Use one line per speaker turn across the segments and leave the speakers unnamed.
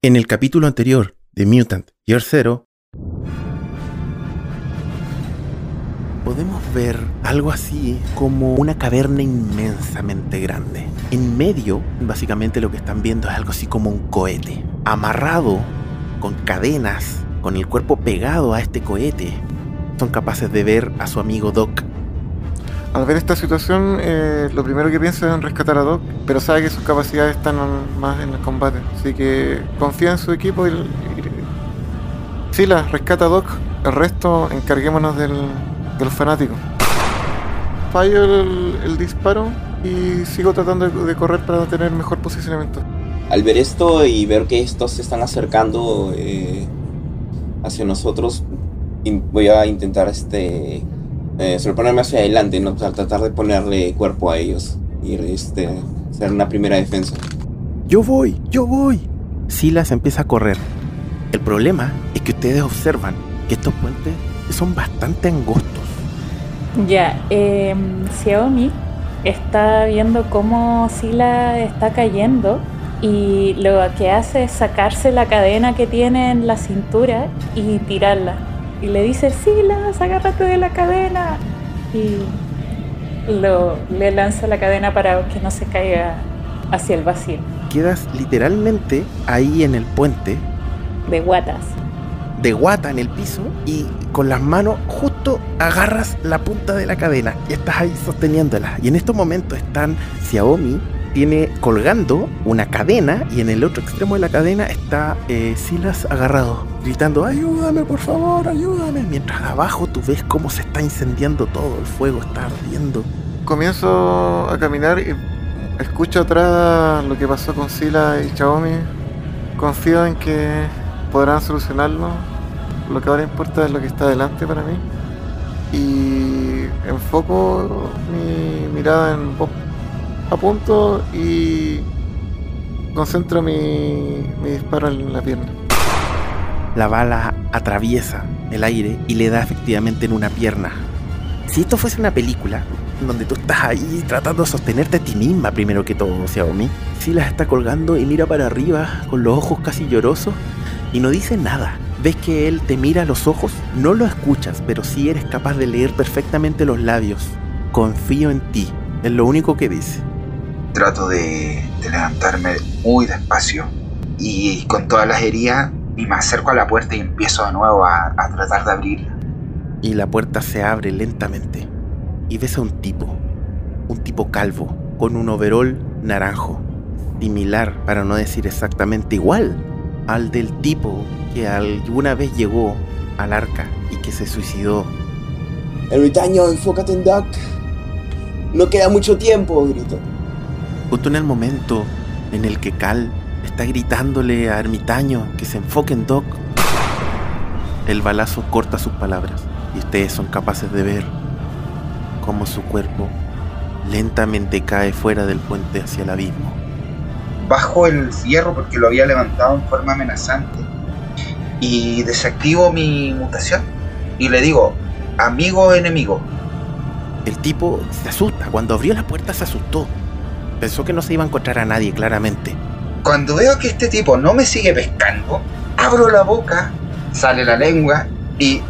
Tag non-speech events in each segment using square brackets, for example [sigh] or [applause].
En el capítulo anterior de Mutant Year Zero, podemos ver algo así como una caverna inmensamente grande. En medio, básicamente lo que están viendo es algo así como un cohete, amarrado con cadenas, con el cuerpo pegado a este cohete. Son capaces de ver a su amigo Doc
al ver esta situación, eh, lo primero que piensa es en rescatar a Doc, pero sabe que sus capacidades están más en el combate. Así que confía en su equipo y. y la rescata a Doc. El resto, encarguémonos del, del fanático. Fallo el, disparo y sigo tratando de, correr para tener mejor posicionamiento.
Al ver esto y ver que estos se están acercando eh, hacia nosotros, voy a intentar este eh, ponerme hacia adelante, ¿no? tratar de ponerle cuerpo a ellos y este, hacer una primera defensa.
Yo voy, yo voy. Silas empieza a correr. El problema es que ustedes observan que estos puentes son bastante angostos.
Ya, eh, Xiaomi está viendo cómo Sila está cayendo y lo que hace es sacarse la cadena que tiene en la cintura y tirarla y le dice, Silas, agárrate de la cadena. Y lo, le lanza la cadena para que no se caiga hacia el vacío.
Quedas literalmente ahí en el puente.
De guatas.
De guata en el piso y con las manos justo agarras la punta de la cadena y estás ahí sosteniéndola. Y en estos momentos están Xiaomi tiene colgando una cadena y en el otro extremo de la cadena está eh, Silas agarrado, gritando, ayúdame por favor, ayúdame. Mientras abajo tú ves cómo se está incendiando todo, el fuego está ardiendo.
Comienzo a caminar y escucho atrás lo que pasó con Silas y Xiaomi. Confío en que podrán solucionarlo. Lo que ahora importa es lo que está delante para mí. Y enfoco mi mirada en Bob apunto y concentro mi, disparo en la pierna.
La bala atraviesa el aire y le da efectivamente en una pierna. Si esto fuese una película, donde tú estás ahí tratando de sostenerte a ti misma primero que todo, Xiaomi, las está colgando y mira para arriba con los ojos casi llorosos y no dice nada. Ves que él te mira a los ojos, no lo escuchas, pero sí eres capaz de leer perfectamente los labios. Confío en ti, es lo único que dice
trato de, levantarme muy despacio y con todas las heridas y me acerco a la puerta y empiezo de nuevo a, a tratar de abrirla.
Y la puerta se abre lentamente y ves a un tipo, un tipo calvo, con un overol naranjo, similar, para no decir exactamente igual, al del tipo que alguna vez llegó al arca y que se suicidó.
Ermitaño, enfócate en Duck. No queda mucho tiempo, grito.
Justo en el momento en el que Cal está gritándole a Ermitaño que se enfoque en Doc, el balazo corta sus palabras y ustedes son capaces de ver cómo su cuerpo lentamente cae fuera del puente hacia el abismo.
Bajo el fierro porque lo había levantado en forma amenazante y desactivo mi mutación y le digo, amigo o enemigo.
El tipo se asusta, cuando abrió la puerta se asustó Pensó que no se iba a encontrar a nadie, claramente.
Cuando veo que este tipo no me sigue pescando, abro la boca, sale la lengua y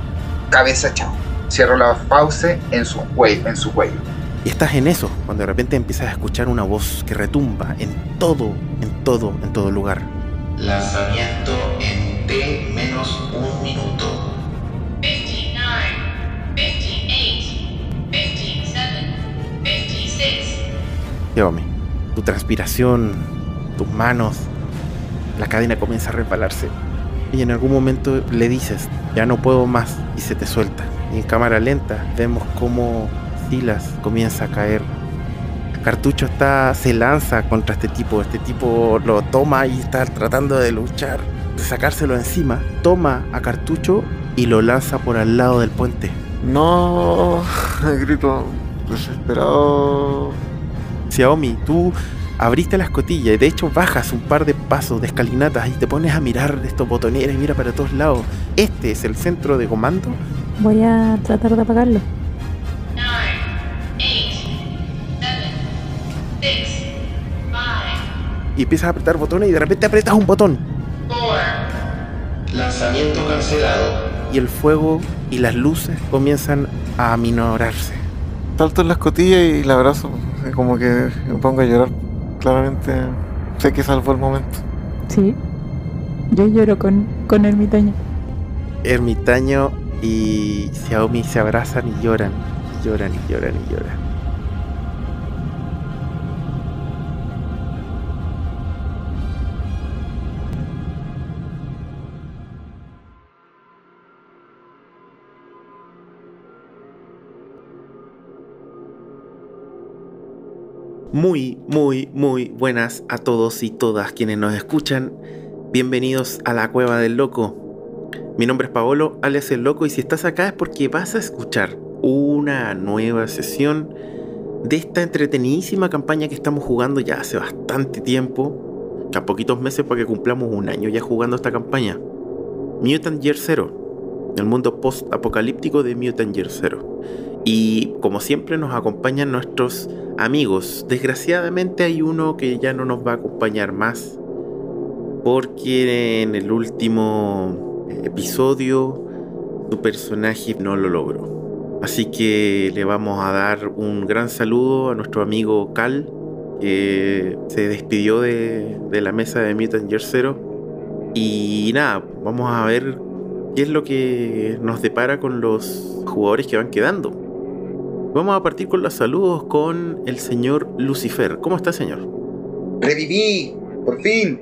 cabeza chao. Cierro la fauce en su, cuello, en su cuello.
Y estás en eso, cuando de repente empiezas a escuchar una voz que retumba en todo, en todo, en todo lugar.
Lanzamiento en T menos un minuto. 29, 28, 27, 26.
Llévame tu transpiración, tus manos, la cadena comienza a resbalarse. Y en algún momento le dices, ya no puedo más, y se te suelta. Y en cámara lenta vemos cómo Silas comienza a caer. Cartucho está, se lanza contra este tipo. Este tipo lo toma y está tratando de luchar, de sacárselo encima. Toma a cartucho y lo lanza por al lado del puente.
No, [laughs] grito desesperado
Xiaomi, tú abriste la escotilla y de hecho bajas un par de pasos de escalinatas y te pones a mirar estos botoneros y mira para todos lados. ¿Este es el centro de comando?
Voy a tratar de apagarlo.
y empiezas a apretar botones y de repente apretas un botón.
Lanzamiento cancelado.
y el fuego y las luces comienzan a aminorarse.
Salto en la escotilla y la abrazo. Como que me pongo a llorar. Claramente sé que salvó el momento.
Sí. Yo lloro con, con ermitaño.
Ermitaño y Xiaomi se abrazan y lloran, y lloran y lloran y lloran. Muy, muy, muy buenas a todos y todas quienes nos escuchan. Bienvenidos a la Cueva del Loco. Mi nombre es Paolo, alias El Loco, y si estás acá es porque vas a escuchar una nueva sesión de esta entretenidísima campaña que estamos jugando ya hace bastante tiempo, a poquitos meses para que cumplamos un año ya jugando esta campaña. Mutant Year Zero, el mundo post-apocalíptico de Mutant Year Zero. Y como siempre nos acompañan nuestros amigos. Desgraciadamente hay uno que ya no nos va a acompañar más. Porque en el último episodio su personaje no lo logró. Así que le vamos a dar un gran saludo a nuestro amigo Cal, que se despidió de, la mesa de Mutant Year Zero. Y nada, vamos a ver qué es lo que nos depara con los jugadores que van quedando. Vamos a partir con los saludos con el señor Lucifer. ¿Cómo está, señor?
Reviví, por fin.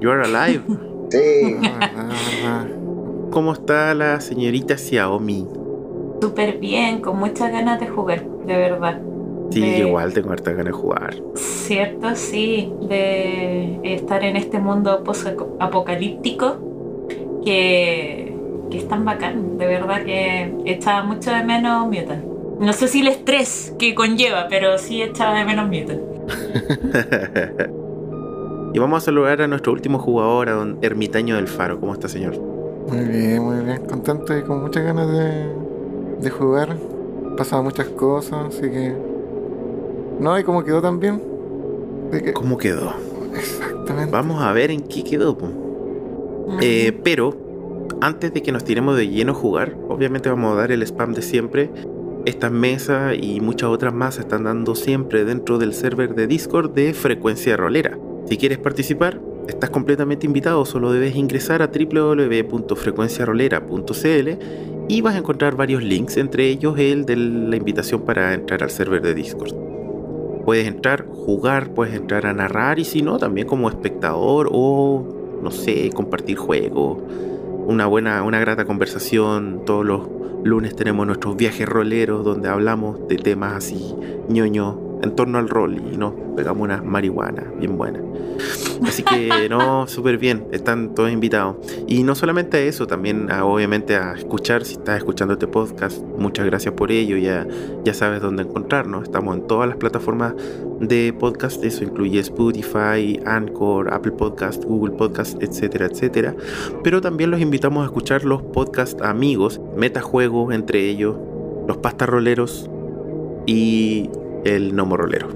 You are alive. [laughs]
Sí.
Ah, [laughs]
¿Cómo está la señorita Xiaomi?
Súper bien, con muchas ganas de jugar, de verdad.
Sí,
Eh,
igual tengo harta ganas de jugar.
Cierto, sí, de estar en este mundo post-apocalíptico que, que es tan bacán, de verdad que echaba mucho de menos Mutant. No sé si el estrés que conlleva, pero sí echaba de menos Mutant. [laughs]
y vamos a saludar a nuestro último jugador, a don Ermitaño del Faro. ¿Cómo está, señor?
Muy bien, muy bien. Contento y con muchas ganas de, de jugar. Pasado muchas cosas, así que. No, y cómo quedó también. Que-
¿Cómo quedó?
Exactamente.
Vamos a ver en qué quedó. po. Eh, pero antes de que nos tiremos de lleno a jugar, obviamente vamos a dar el spam de siempre. Estas mesas y muchas otras más se están dando siempre dentro del server de Discord de Frecuencia Rolera. Si quieres participar, estás completamente invitado, solo debes ingresar a www.frecuenciarolera.cl y vas a encontrar varios links, entre ellos el de la invitación para entrar al server de Discord. Puedes entrar, jugar, puedes entrar a narrar y si no, también como espectador o, no sé, compartir juegos, una buena, una grata conversación. Todos los lunes tenemos nuestros viajes roleros donde hablamos de temas así ñoño en torno al rol y nos pegamos unas marihuanas bien buenas. Así que no, [laughs] súper bien, están todos invitados. Y no solamente a eso, también a, obviamente a escuchar, si estás escuchando este podcast, muchas gracias por ello, ya, ya sabes dónde encontrarnos. Estamos en todas las plataformas de podcast, eso incluye Spotify, Anchor, Apple Podcast, Google Podcast, etcétera, etcétera. Pero también los invitamos a escuchar los podcast amigos, Metajuego entre ellos, los pastarroleros y el Nomo Rolero.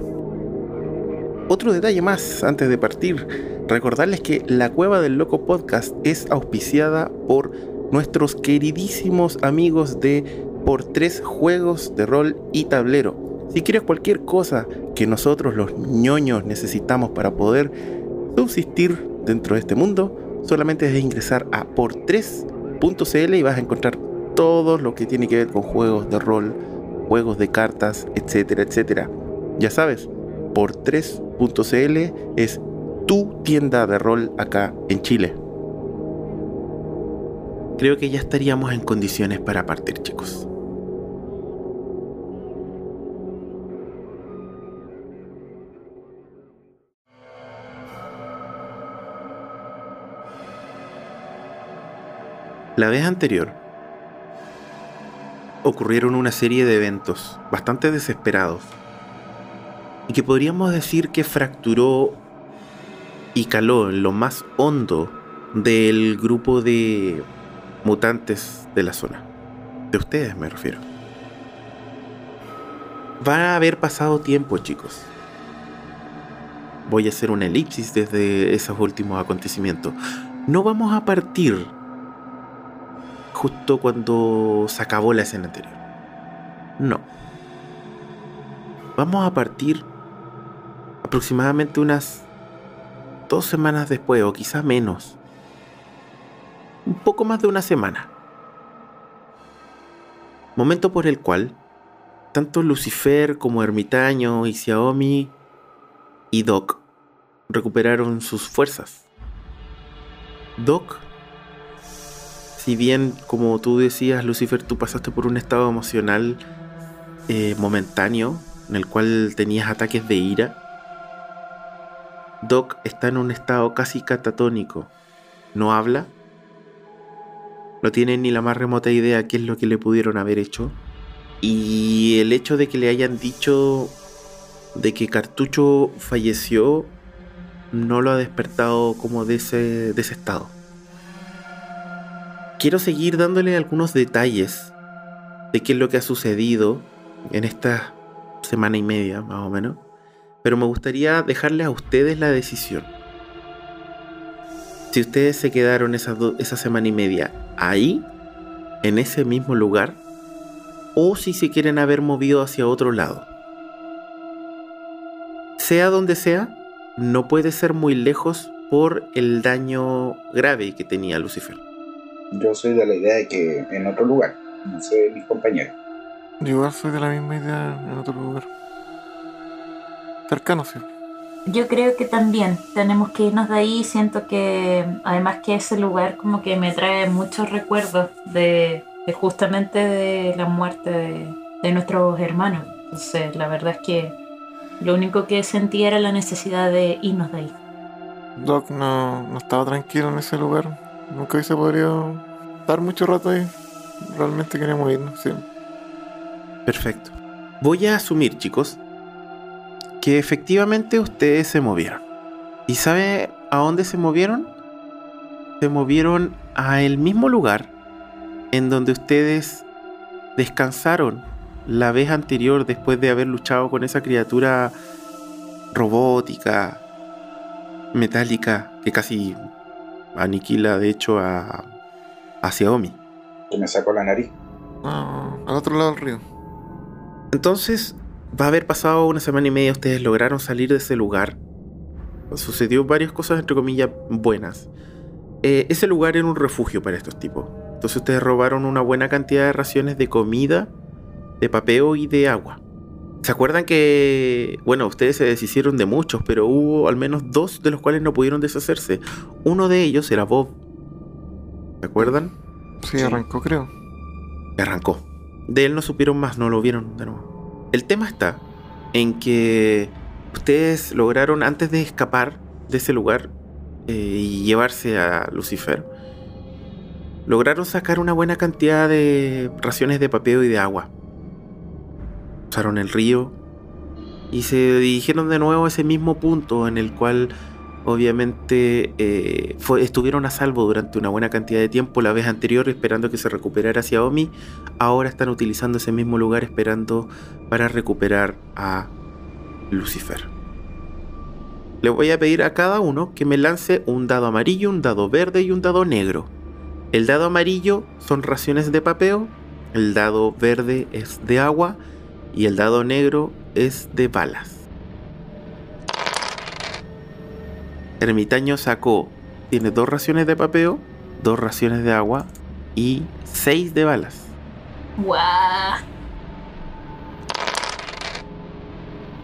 Otro detalle más antes de partir, recordarles que la Cueva del Loco Podcast es auspiciada por nuestros queridísimos amigos de Por Tres Juegos de Rol y Tablero. Si quieres cualquier cosa que nosotros los ñoños necesitamos para poder subsistir dentro de este mundo, solamente es ingresar a por3.cl y vas a encontrar todo lo que tiene que ver con juegos de rol, juegos de cartas, etcétera, etcétera. Ya sabes, por3.cl es tu tienda de rol acá en Chile. Creo que ya estaríamos en condiciones para partir, chicos. La vez anterior ocurrieron una serie de eventos bastante desesperados y que podríamos decir que fracturó y caló en lo más hondo del grupo de mutantes de la zona. De ustedes me refiero. Va a haber pasado tiempo, chicos. Voy a hacer una elipsis desde esos últimos acontecimientos. No vamos a partir justo cuando se acabó la escena anterior. No. Vamos a partir aproximadamente unas dos semanas después, o quizá menos. Un poco más de una semana. Momento por el cual tanto Lucifer como Ermitaño y Xiaomi y Doc recuperaron sus fuerzas. Doc, si bien como tú decías, Lucifer, tú pasaste por un estado emocional eh, momentáneo en el cual tenías ataques de ira, Doc está en un estado casi catatónico. No habla, no tiene ni la más remota idea qué es lo que le pudieron haber hecho. Y el hecho de que le hayan dicho de que Cartucho falleció no lo ha despertado como de ese, de ese estado. Quiero seguir dándole algunos detalles de qué es lo que ha sucedido en esta semana y media, más o menos. Pero me gustaría dejarle a ustedes la decisión. Si ustedes se quedaron esa, esa semana y media ahí, en ese mismo lugar, o si se quieren haber movido hacia otro lado. Sea donde sea, no puede ser muy lejos por el daño grave que tenía Lucifer.
Yo soy de la idea de que en otro lugar, no sé mis compañeros.
Yo igual soy de la misma idea en otro lugar. Cercano, sí.
Yo creo que también tenemos que irnos de ahí. Siento que además que ese lugar como que me trae muchos recuerdos de, de justamente de la muerte de, de nuestros hermanos. Entonces la verdad es que lo único que sentí era la necesidad de irnos de ahí.
Doc no, no estaba tranquilo en ese lugar. Nunca hubiese podido estar mucho rato ahí. Realmente queríamos irnos, sí.
Perfecto. Voy a asumir, chicos, que efectivamente ustedes se movieron. ¿Y sabe a dónde se movieron? Se movieron a el mismo lugar en donde ustedes descansaron la vez anterior después de haber luchado con esa criatura robótica, metálica, que casi aniquila de hecho a, a Xiaomi.
Que me sacó la nariz.
Al otro lado del río.
Entonces, va a haber pasado una semana y media, ustedes lograron salir de ese lugar. Sucedió varias cosas, entre comillas, buenas. Eh, ese lugar era un refugio para estos tipos. Entonces ustedes robaron una buena cantidad de raciones de comida, de papeo y de agua. ¿Se acuerdan que, bueno, ustedes se deshicieron de muchos, pero hubo al menos dos de los cuales no pudieron deshacerse? Uno de ellos era Bob. ¿Se acuerdan?
Sí, arrancó, creo.
Arrancó. De él no supieron más, no lo vieron de nuevo. El tema está en que ustedes lograron, antes de escapar de ese lugar eh, y llevarse a Lucifer, lograron sacar una buena cantidad de raciones de papeo y de agua. El río y se dirigieron de nuevo a ese mismo punto en el cual obviamente eh, estuvieron a salvo durante una buena cantidad de tiempo la vez anterior esperando que se recuperara Xiaomi. Ahora están utilizando ese mismo lugar esperando para recuperar a Lucifer. Le voy a pedir a cada uno que me lance un dado amarillo, un dado verde y un dado negro. El dado amarillo son raciones de papeo, el dado verde es de agua y el dado negro es de balas. Ermitaño sacó, tiene dos raciones de papeo, dos raciones de agua y seis de balas.
¡Guau!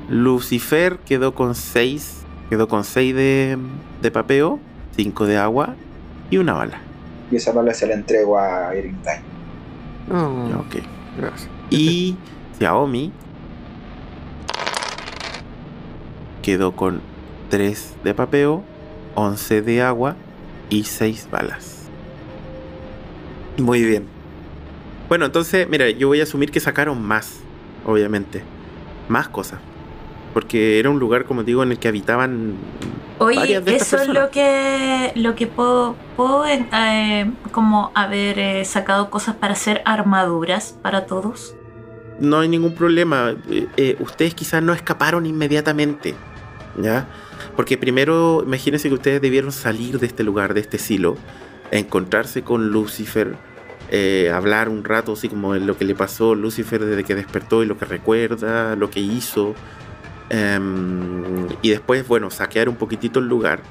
Lucifer quedó con 6, quedó con 6 de, de papeo, 5 de agua y una bala.
Y esa bala se la entrego a Ermitaño.
No.
ok.
Gracias. [laughs]
Y Xiaomi quedó con 3 de papeo, 11 de agua y 6 balas. Muy bien. Bueno, entonces, mira, yo voy a asumir que sacaron más, obviamente. Más cosas. Porque era un lugar, como digo, en el que habitaban
Oye,
varias de estas
eso es lo que, lo que puedo, puedo eh, como haber eh, sacado cosas para hacer armaduras para todos.
No hay ningún problema. Eh, eh, ustedes quizás no escaparon inmediatamente, ¿ya? Porque primero, imagínense que ustedes debieron salir de este lugar, de este silo, encontrarse con Lucifer, eh, hablar un rato, así como lo que le pasó a Lucifer desde que despertó y lo que recuerda, lo que hizo. Em, y después, bueno, saquear un poquitito el lugar.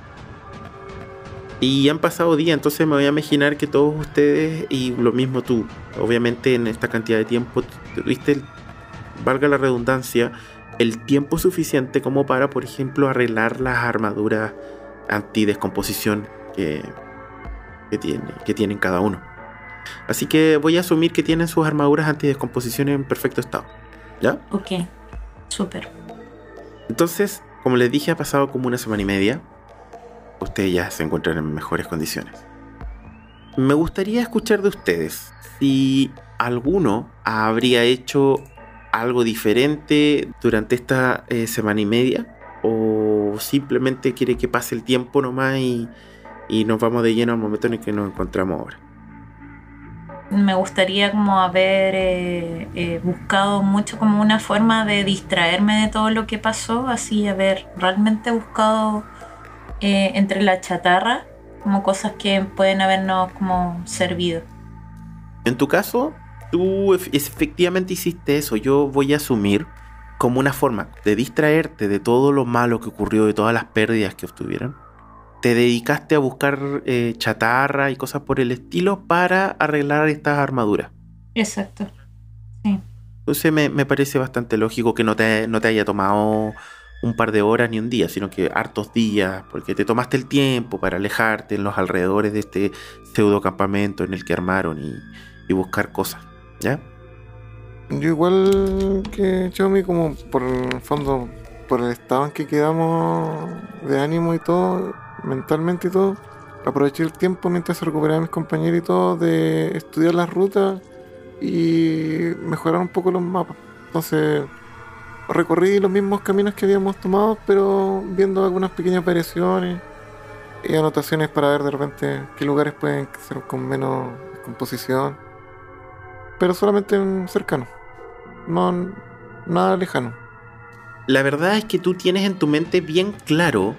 Y han pasado días, entonces me voy a imaginar que todos ustedes, y lo mismo tú, obviamente en esta cantidad de tiempo, tuviste, valga la redundancia, el tiempo suficiente como para, por ejemplo, arreglar las armaduras antidescomposición que, que, tiene, que tienen cada uno. Así que voy a asumir que tienen sus armaduras antidescomposición en perfecto estado. ¿Ya?
Ok, súper.
Entonces, como les dije, ha pasado como una semana y media. Ustedes ya se encuentran en mejores condiciones. Me gustaría escuchar de ustedes si alguno habría hecho algo diferente durante esta eh, semana y media o simplemente quiere que pase el tiempo nomás y, y nos vamos de lleno al momento en el que nos encontramos ahora.
Me gustaría como haber eh, eh, buscado mucho como una forma de distraerme de todo lo que pasó, así haber realmente buscado eh, entre la chatarra como cosas que pueden habernos como servido.
En tu caso, tú ef- efectivamente hiciste eso. Yo voy a asumir como una forma de distraerte de todo lo malo que ocurrió, de todas las pérdidas que obtuvieron. Te dedicaste a buscar eh, chatarra y cosas por el estilo para arreglar estas armaduras.
Exacto.
Entonces me, me parece bastante lógico que no te, no te haya tomado un par de horas ni un día, sino que hartos días, porque te tomaste el tiempo para alejarte en los alrededores de este pseudo campamento en el que armaron y, y buscar cosas. ¿Ya?
Yo igual que Chomi, como por el fondo, por el estado en que quedamos de ánimo y todo, mentalmente y todo, aproveché el tiempo mientras se recuperaban mis compañeros y todo de estudiar las rutas y mejorar un poco los mapas. Entonces recorrí los mismos caminos que habíamos tomado, pero viendo algunas pequeñas variaciones y anotaciones para ver de repente qué lugares pueden ser con menos composición. Pero solamente en cercano. No nada lejano.
La verdad es que tú tienes en tu mente bien claro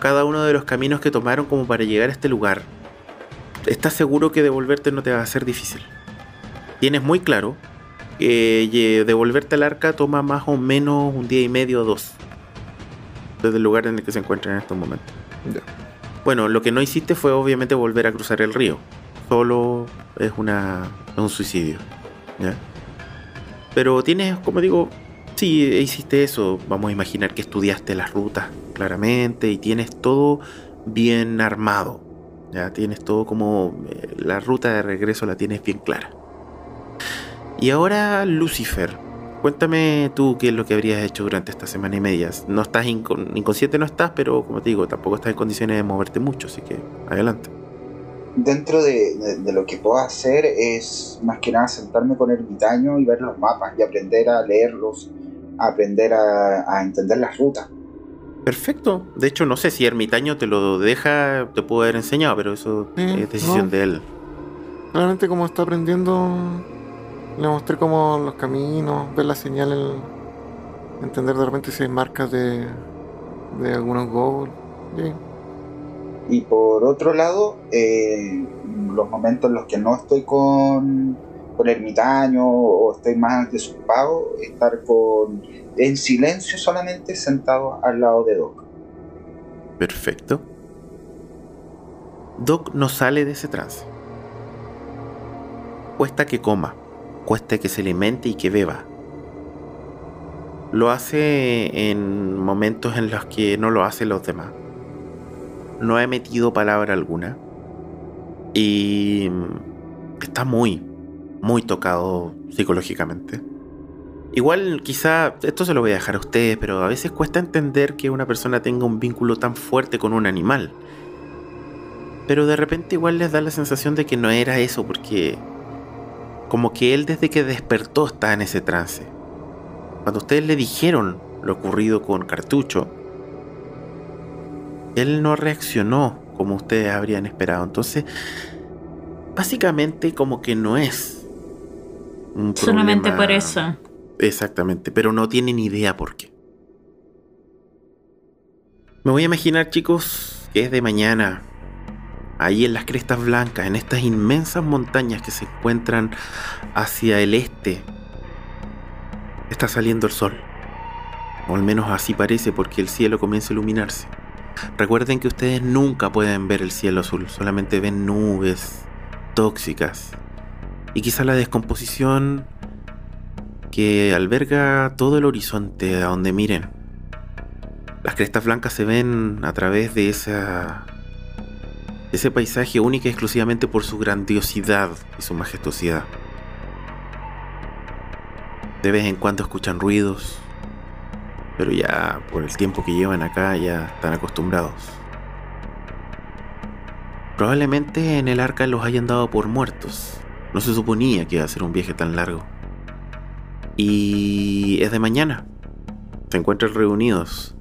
cada uno de los caminos que tomaron como para llegar a este lugar. Estás seguro que devolverte no te va a ser difícil. Tienes muy claro eh, devolverte al arca toma más o menos un día y medio o dos. Desde el lugar en el que se encuentran en estos momentos. Bueno, lo que no hiciste fue obviamente volver a cruzar el río. Solo es una es un suicidio. ¿ya? Pero tienes, como digo, sí, hiciste eso. Vamos a imaginar que estudiaste las rutas claramente y tienes todo bien armado. Ya tienes todo como eh, la ruta de regreso la tienes bien clara. Y ahora Lucifer, cuéntame tú qué es lo que habrías hecho durante esta semana y media. No estás incon- inconsciente, no estás, pero como te digo, tampoco estás en condiciones de moverte mucho, así que adelante.
Dentro de, de- de lo que puedo hacer es más que nada sentarme con ermitaño y ver los mapas y aprender a leerlos, aprender a, a entender las rutas.
Perfecto. De hecho, no sé si Ermitaño te lo deja, te puedo haber enseñado, pero eso
Sí,
es decisión
no.
de él.
Realmente como está aprendiendo, le mostré como los caminos, ver la señal, el- entender de repente si hay marcas de, de algunos goals. Bien.
Y por otro lado, eh, los momentos en los que no estoy con, con ermitaño o estoy más desocupado, estar con, en silencio solamente sentado al lado de Doc.
Perfecto. Doc no sale de ese trance. Cuesta que coma, cuesta que se alimente y que beba. Lo hace en momentos en los que no lo hacen los demás. No ha emitido palabra alguna. Y está muy, muy tocado psicológicamente. Igual quizá, esto se lo voy a dejar a ustedes, pero a veces cuesta entender que una persona tenga un vínculo tan fuerte con un animal. Pero de repente igual les da la sensación de que no era eso, porque como que él desde que despertó está en ese trance. Cuando ustedes le dijeron lo ocurrido con Cartucho, él no reaccionó como ustedes habrían esperado. Entonces, básicamente como que no es un
Solamente por eso.
Exactamente, pero no tienen idea por qué. Me voy a imaginar, chicos, que es de mañana. Ahí en las crestas blancas, en estas inmensas montañas que se encuentran hacia el este, está saliendo el sol. O al menos así parece porque el cielo comienza a iluminarse. Recuerden que ustedes nunca pueden ver el cielo azul, solamente ven nubes tóxicas. Y quizá la descomposición que alberga todo el horizonte a donde miren. Las crestas blancas se ven a través de esa ese paisaje único exclusivamente por su grandiosidad y su majestuosidad. De vez en cuando escuchan ruidos, pero ya por el tiempo que llevan acá ya están acostumbrados. Probablemente en el arca los hayan dado por muertos. No se suponía que iba a ser un viaje tan largo. Y es de mañana. Se encuentran reunidos.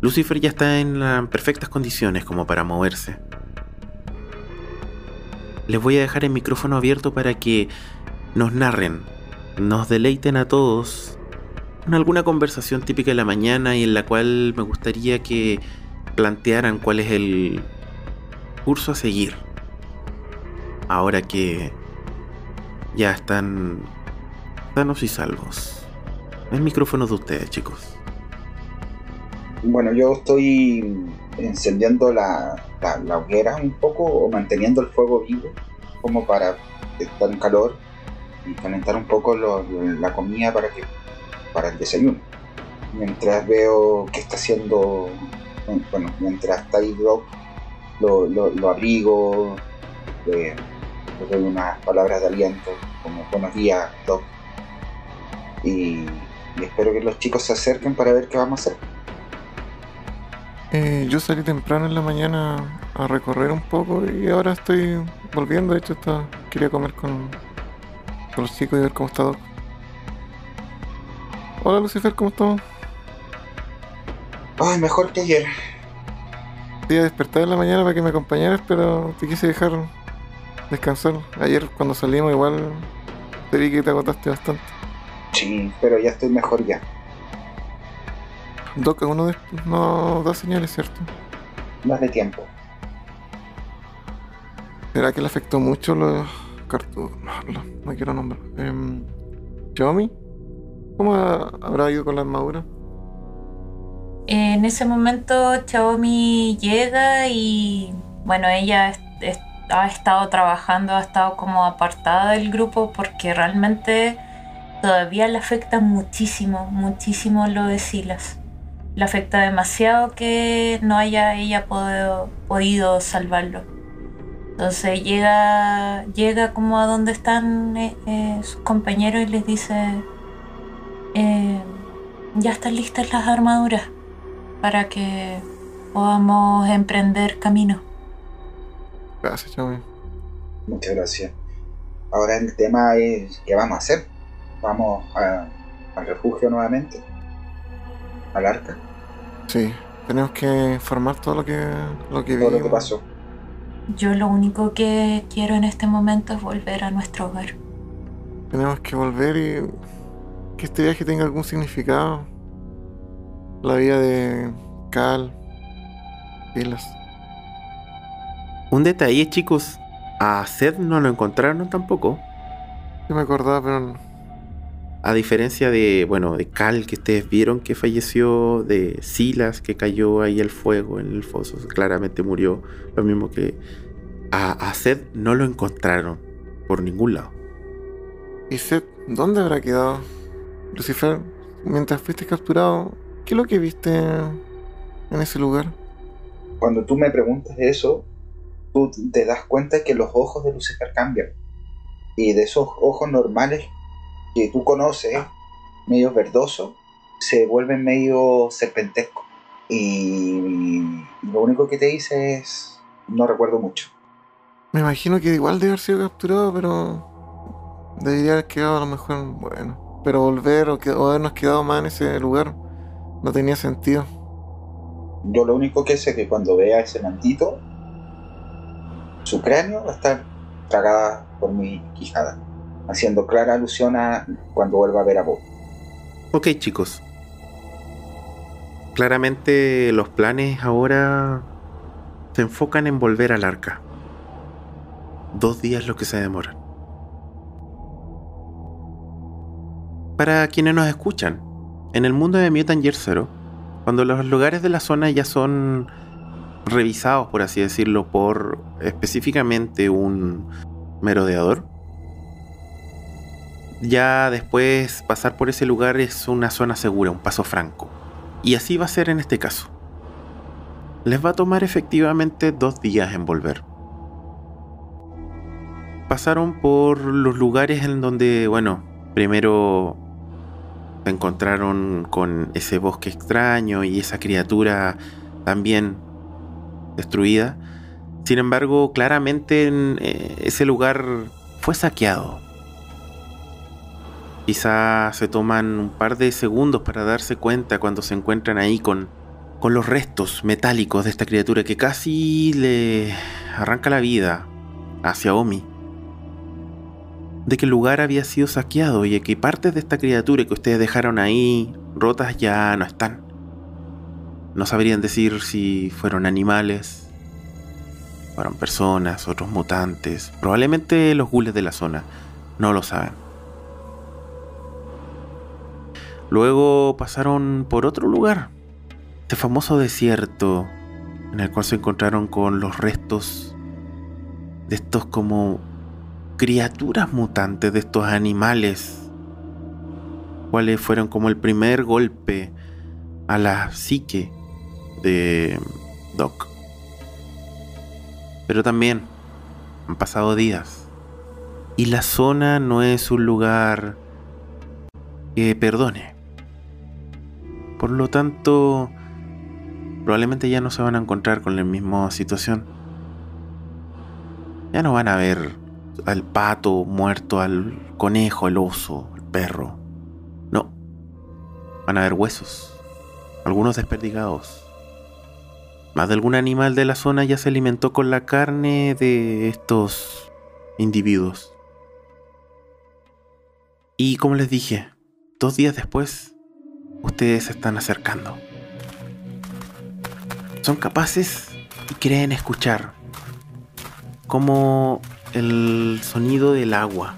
Lucifer ya está en perfectas condiciones como para moverse. Les voy a dejar el micrófono abierto para que nos narren, nos deleiten a todos en alguna conversación típica de la mañana y en la cual me gustaría que plantearan cuál es el curso a seguir. Ahora que ya están sanos y salvos. El micrófono de ustedes, chicos.
Bueno, yo estoy encendiendo la, la, hoguera un poco o manteniendo el fuego vivo como para estar en calor y calentar un poco la comida para que para el desayuno. Mientras veo que está haciendo, bueno, mientras está ahí lo, abrigo, le, doy unas palabras de aliento, como buenos días, Doc. Y, y espero que los chicos se acerquen para ver qué vamos a hacer.
Eh, yo salí temprano en la mañana a recorrer un poco y ahora estoy volviendo. De hecho, quería comer con, con los chicos y ver cómo está Doc. Hola Lucifer, ¿cómo estamos?
Ay, mejor que ayer.
Quería despertar en la mañana para que me acompañaras, pero te quise dejar descansar. Ayer cuando salimos igual te vi que te agotaste bastante.
Sí, pero ya estoy mejor ya.
Doc, uno de, no da señales, ¿cierto?
Más de tiempo.
¿Será que le afectó mucho los cartuchos? No, no, quiero nombrar. Eh, ¿Xiaomi? ¿Cómo habrá ido con la armadura?
En ese momento Xiaomi llega y bueno, ella ha estado trabajando, ha estado como apartada del grupo porque realmente todavía le afecta muchísimo, muchísimo lo de Silas. Le afecta demasiado que no haya ella podido salvarlo. Entonces llega, llega como a donde están eh, eh, sus compañeros y les dice, eh, ya están listas las armaduras para que podamos emprender camino.
Gracias, Chami.
Muchas gracias. Ahora el tema es, ¿qué vamos a hacer? ¿Vamos al refugio nuevamente? ¿Al arca?
Sí, tenemos que informar todo lo que, lo que,
todo lo que pasó.
Yo lo único que quiero en este momento es volver a nuestro hogar.
Tenemos que volver y que este viaje tenga algún significado. La vida de Cal, Pilas.
Un detalle, chicos. A Seth no lo encontraron tampoco.
Yo me acordaba, pero
A diferencia de, bueno, de Cal que ustedes vieron que falleció, de Silas que cayó ahí el fuego en el foso, claramente murió. Lo mismo que a, a Seth no lo encontraron por ningún lado.
¿Y Seth dónde habrá quedado? Lucifer, mientras fuiste capturado, ¿qué es lo que viste en ese lugar?
Cuando tú me preguntas eso, tú te das cuenta que los ojos de Lucifer cambian. Y de esos ojos normales que tú conoces, medio verdosos, se vuelven medio serpentescos. Y lo único que te dice es, no recuerdo mucho.
Me imagino que igual debe haber sido capturado, pero debería haber quedado a lo mejor, bueno, pero volver o, que, habernos quedado más en ese lugar no tenía sentido.
Yo lo único que sé es que cuando vea ese mantito, su cráneo va a estar tragada por mi quijada, haciendo clara alusión a cuando vuelva a ver a vos.
Ok chicos. Claramente los planes ahora se enfocan en volver al arca. Dos días lo que se demoran. Para quienes nos escuchan, en el mundo de Mutant Year Zero, cuando los lugares de la zona ya son revisados, por así decirlo, por específicamente un merodeador, ya después pasar por ese lugar es una zona segura, un paso franco. Y así va a ser en este caso. Les va a tomar efectivamente dos días en volver. Pasaron por los lugares en donde, bueno, primero se encontraron con ese bosque extraño y esa criatura también destruida. Sin embargo, claramente en, eh, ese lugar fue saqueado. Quizá se toman un par de segundos para darse cuenta cuando se encuentran ahí con, con los restos metálicos de esta criatura que casi le arranca la vida hacia Omi. De que el lugar había sido saqueado y que partes de esta criatura que ustedes dejaron ahí rotas ya no están. No sabrían decir si fueron animales, fueron personas, otros mutantes, probablemente los gules de la zona, no lo saben. Luego pasaron por otro lugar, este famoso desierto, en el cual se encontraron con los restos de estos como criaturas mutantes, de estos animales, cuales fueron como el primer golpe a la psique de Doc. Pero también han pasado días y la zona no es un lugar que perdone. Por lo tanto, probablemente ya no se van a encontrar con la misma situación. Ya no van a ver al pato muerto, al conejo, al oso, al perro. No. Van a ver huesos, algunos desperdigados, más de algún animal de la zona ya se alimentó con la carne de estos individuos. Y como les dije, dos días después, ustedes se están acercando. Son capaces y creen escuchar como el sonido del agua,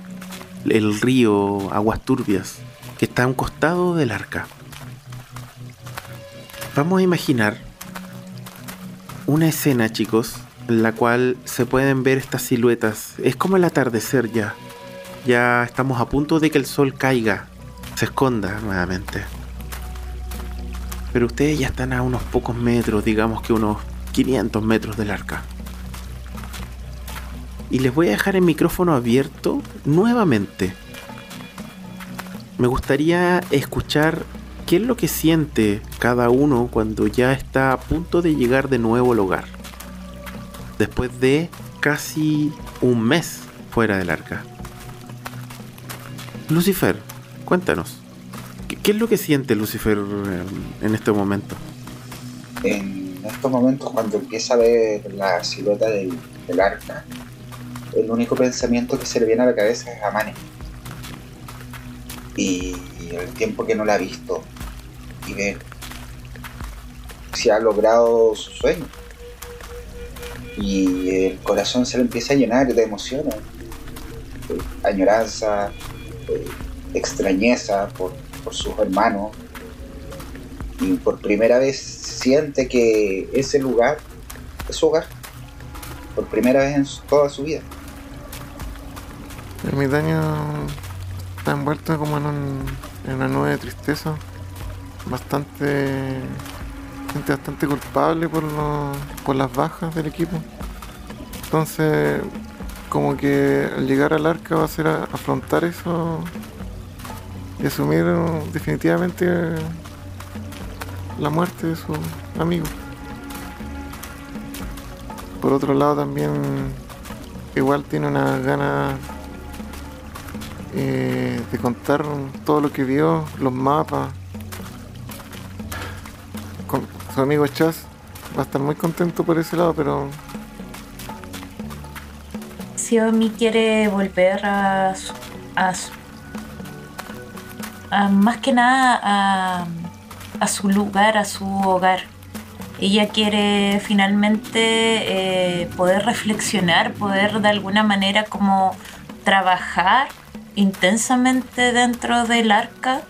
el río, aguas turbias, que está a un costado del arca. Vamos a imaginar una escena, chicos, en la cual se pueden ver estas siluetas. Es como el atardecer ya. Ya estamos a punto de que el sol caiga, se esconda nuevamente. Pero ustedes ya están a unos pocos metros, digamos que unos 500 metros del arca. Y les voy a dejar el micrófono abierto nuevamente. Me gustaría escuchar ¿Qué es lo que siente cada uno cuando ya está a punto de llegar de nuevo al hogar? Después de casi un mes fuera del arca. Lucifer, cuéntanos. ¿Qué, es lo que siente Lucifer en, este momento?
En estos momentos, cuando empieza a ver la silueta del, arca, el único pensamiento que se le viene a la cabeza es Amane. Y el tiempo que no la ha visto, y ver si ha logrado su sueño. Y el corazón se le empieza a llenar de emociones, añoranza, extrañeza por, por sus hermanos. Y por primera vez siente que ese lugar es su hogar. Por primera vez en toda su vida.
El ermitaño está envuelto como en, en una nube de tristeza bastante gente bastante culpable por, por las bajas del equipo. Entonces, como que al llegar al arca va a ser afrontar eso y asumir definitivamente la muerte de su amigo. Por otro lado también igual tiene una gana eh, de contar todo lo que vio, los mapas, su amigo Chas va a estar muy contento por ese lado, pero.
Xiaomi quiere volver a, a, a, más que nada a, su lugar, a su hogar. Ella quiere finalmente eh, poder reflexionar, poder de alguna manera como trabajar intensamente dentro del arca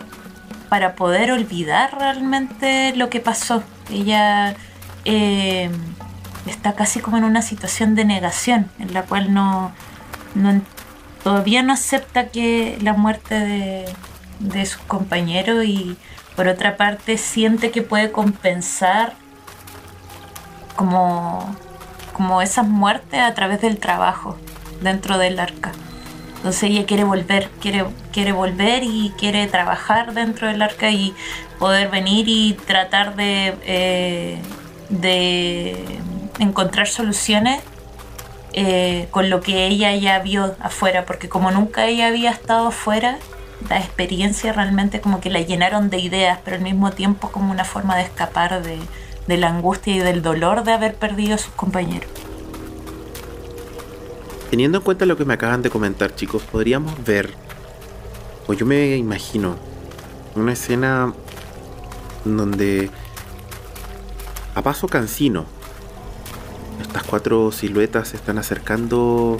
para poder olvidar realmente lo que pasó. Ella eh, está casi como en una situación de negación, en la cual no, no todavía no acepta que la muerte de, de sus compañeros y por otra parte siente que puede compensar como, como esas muertes a través del trabajo dentro del arca. Entonces ella quiere volver, quiere, quiere volver y quiere trabajar dentro del arca y poder venir y tratar de, eh, de encontrar soluciones eh, con lo que ella ya vio afuera, porque como nunca ella había estado afuera, la experiencia realmente como que la llenaron de ideas, pero al mismo tiempo como una forma de escapar de, la angustia y del dolor de haber perdido a sus compañeros.
Teniendo en cuenta lo que me acaban de comentar, chicos, podríamos ver, o yo me imagino, una escena donde a paso cansino, estas cuatro siluetas se están acercando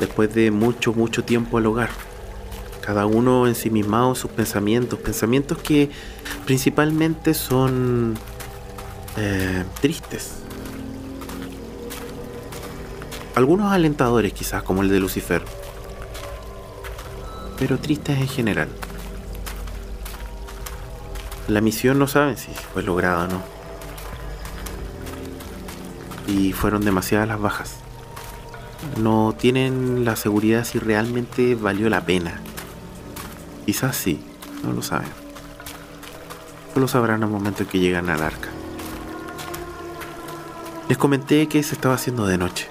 después de mucho, mucho tiempo al hogar. Cada uno ensimismado en sus pensamientos, pensamientos que principalmente son eh, tristes. Algunos alentadores quizás, como el de Lucifer. Pero tristes en general. La misión no saben si fue lograda o no. Y fueron demasiadas las bajas. No tienen la seguridad si realmente valió la pena. Quizás sí, no lo saben. Solo sabrán al momento en que llegan al arca. Les comenté que se estaba haciendo de noche.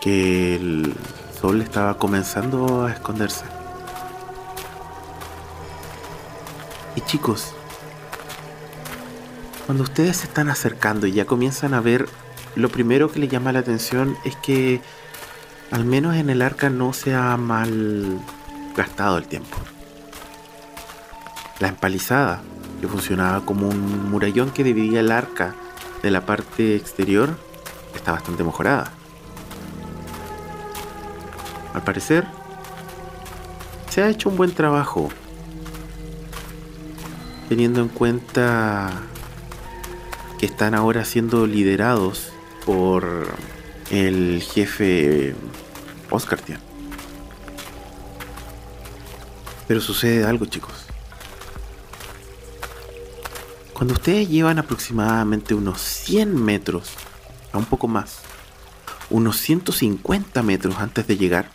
Que el sol estaba comenzando a esconderse. Y chicos, cuando ustedes se están acercando y ya comienzan a ver, lo primero que les llama la atención es que al menos en el arca no se ha mal gastado el tiempo. La empalizada, que funcionaba como un murallón que dividía el arca de la parte exterior, está bastante mejorada. Al parecer, se ha hecho un buen trabajo, teniendo en cuenta que están ahora siendo liderados por el jefe Oscar Tian. Pero sucede algo, chicos. Cuando ustedes llevan aproximadamente unos 100 metros, a un poco más, unos 150 metros antes de llegar,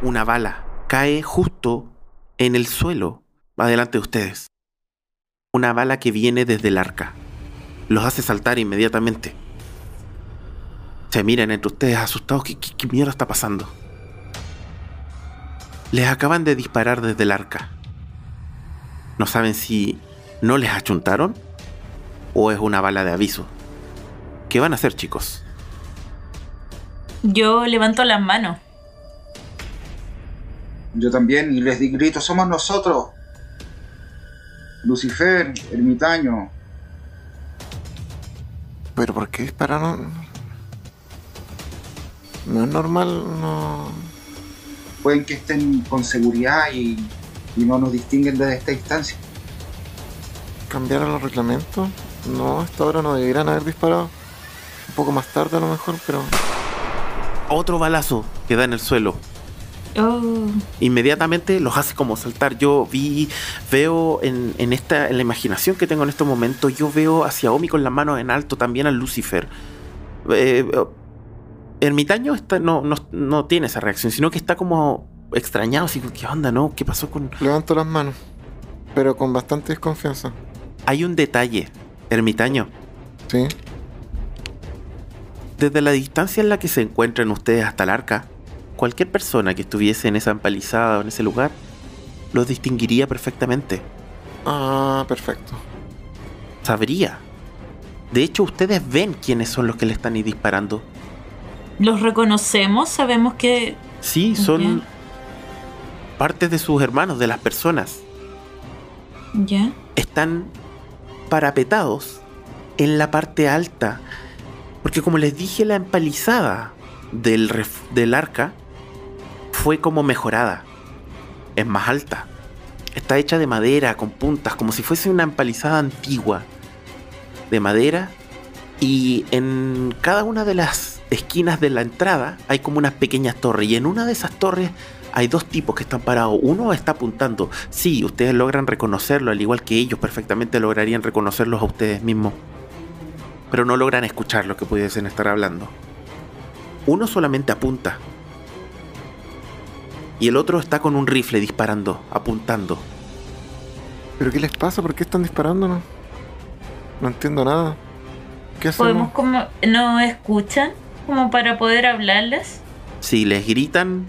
una bala cae justo en el suelo adelante de ustedes. Una bala que viene desde el arca. Los hace saltar inmediatamente. Se miran entre ustedes asustados. ¿Qué, mierda está pasando? Les acaban de disparar desde el arca. No saben si no les achuntaron o es una bala de aviso. ¿Qué van a hacer, chicos?
Yo levanto las manos.
Yo también, y les di grito, somos nosotros. Lucifer, ermitaño.
¿Pero por qué dispararon? No es normal, no.
Pueden que estén con seguridad y, y no nos distinguen desde esta distancia.
¿Cambiaron los reglamentos? No, a esta hora no deberían haber disparado. Un poco más tarde a lo mejor, pero.
Otro balazo que da en el suelo.
Oh,
Inmediatamente los hace como saltar. Yo vi, veo en, en esta, en la imaginación que tengo en estos momentos, yo veo hacia Omi con las manos en alto, también al Lucifer. Eh, Ermitaño está, no, no, no tiene esa reacción, sino que está como extrañado, así ¿qué onda, no? ¿Qué pasó con...?
Levanto las manos. Pero con bastante desconfianza.
Hay un detalle, Ermitaño.
¿Sí?
Desde la distancia en la que se encuentran ustedes hasta el arca, cualquier persona que estuviese en esa empalizada o en ese lugar, los distinguiría perfectamente.
Ah, perfecto.
Sabría. De hecho, ustedes ven quiénes son los que le están ahí disparando.
Los reconocemos, sabemos que.
Sí, son partes de sus hermanos, de las personas.
Ya.
Están parapetados en la parte alta. Porque como les dije, la empalizada del, del arca fue como mejorada. Es más alta. Está hecha de madera, con puntas, como si fuese una empalizada antigua. De madera. Y en cada una de las esquinas de la entrada hay como unas pequeñas torres. Y en una de esas torres hay dos tipos que están parados. Uno está apuntando. Sí, ustedes logran reconocerlo, al igual que ellos perfectamente lograrían reconocerlos a ustedes mismos. Pero no logran escuchar lo que pudiesen estar hablando. Uno solamente apunta. Y el otro está con un rifle disparando, apuntando.
¿Pero qué les pasa? ¿Por qué están disparándonos? No entiendo nada. ¿Qué
Podemos
hacemos?
como... ¿No escuchan? Como para poder hablarles.
Si les gritan,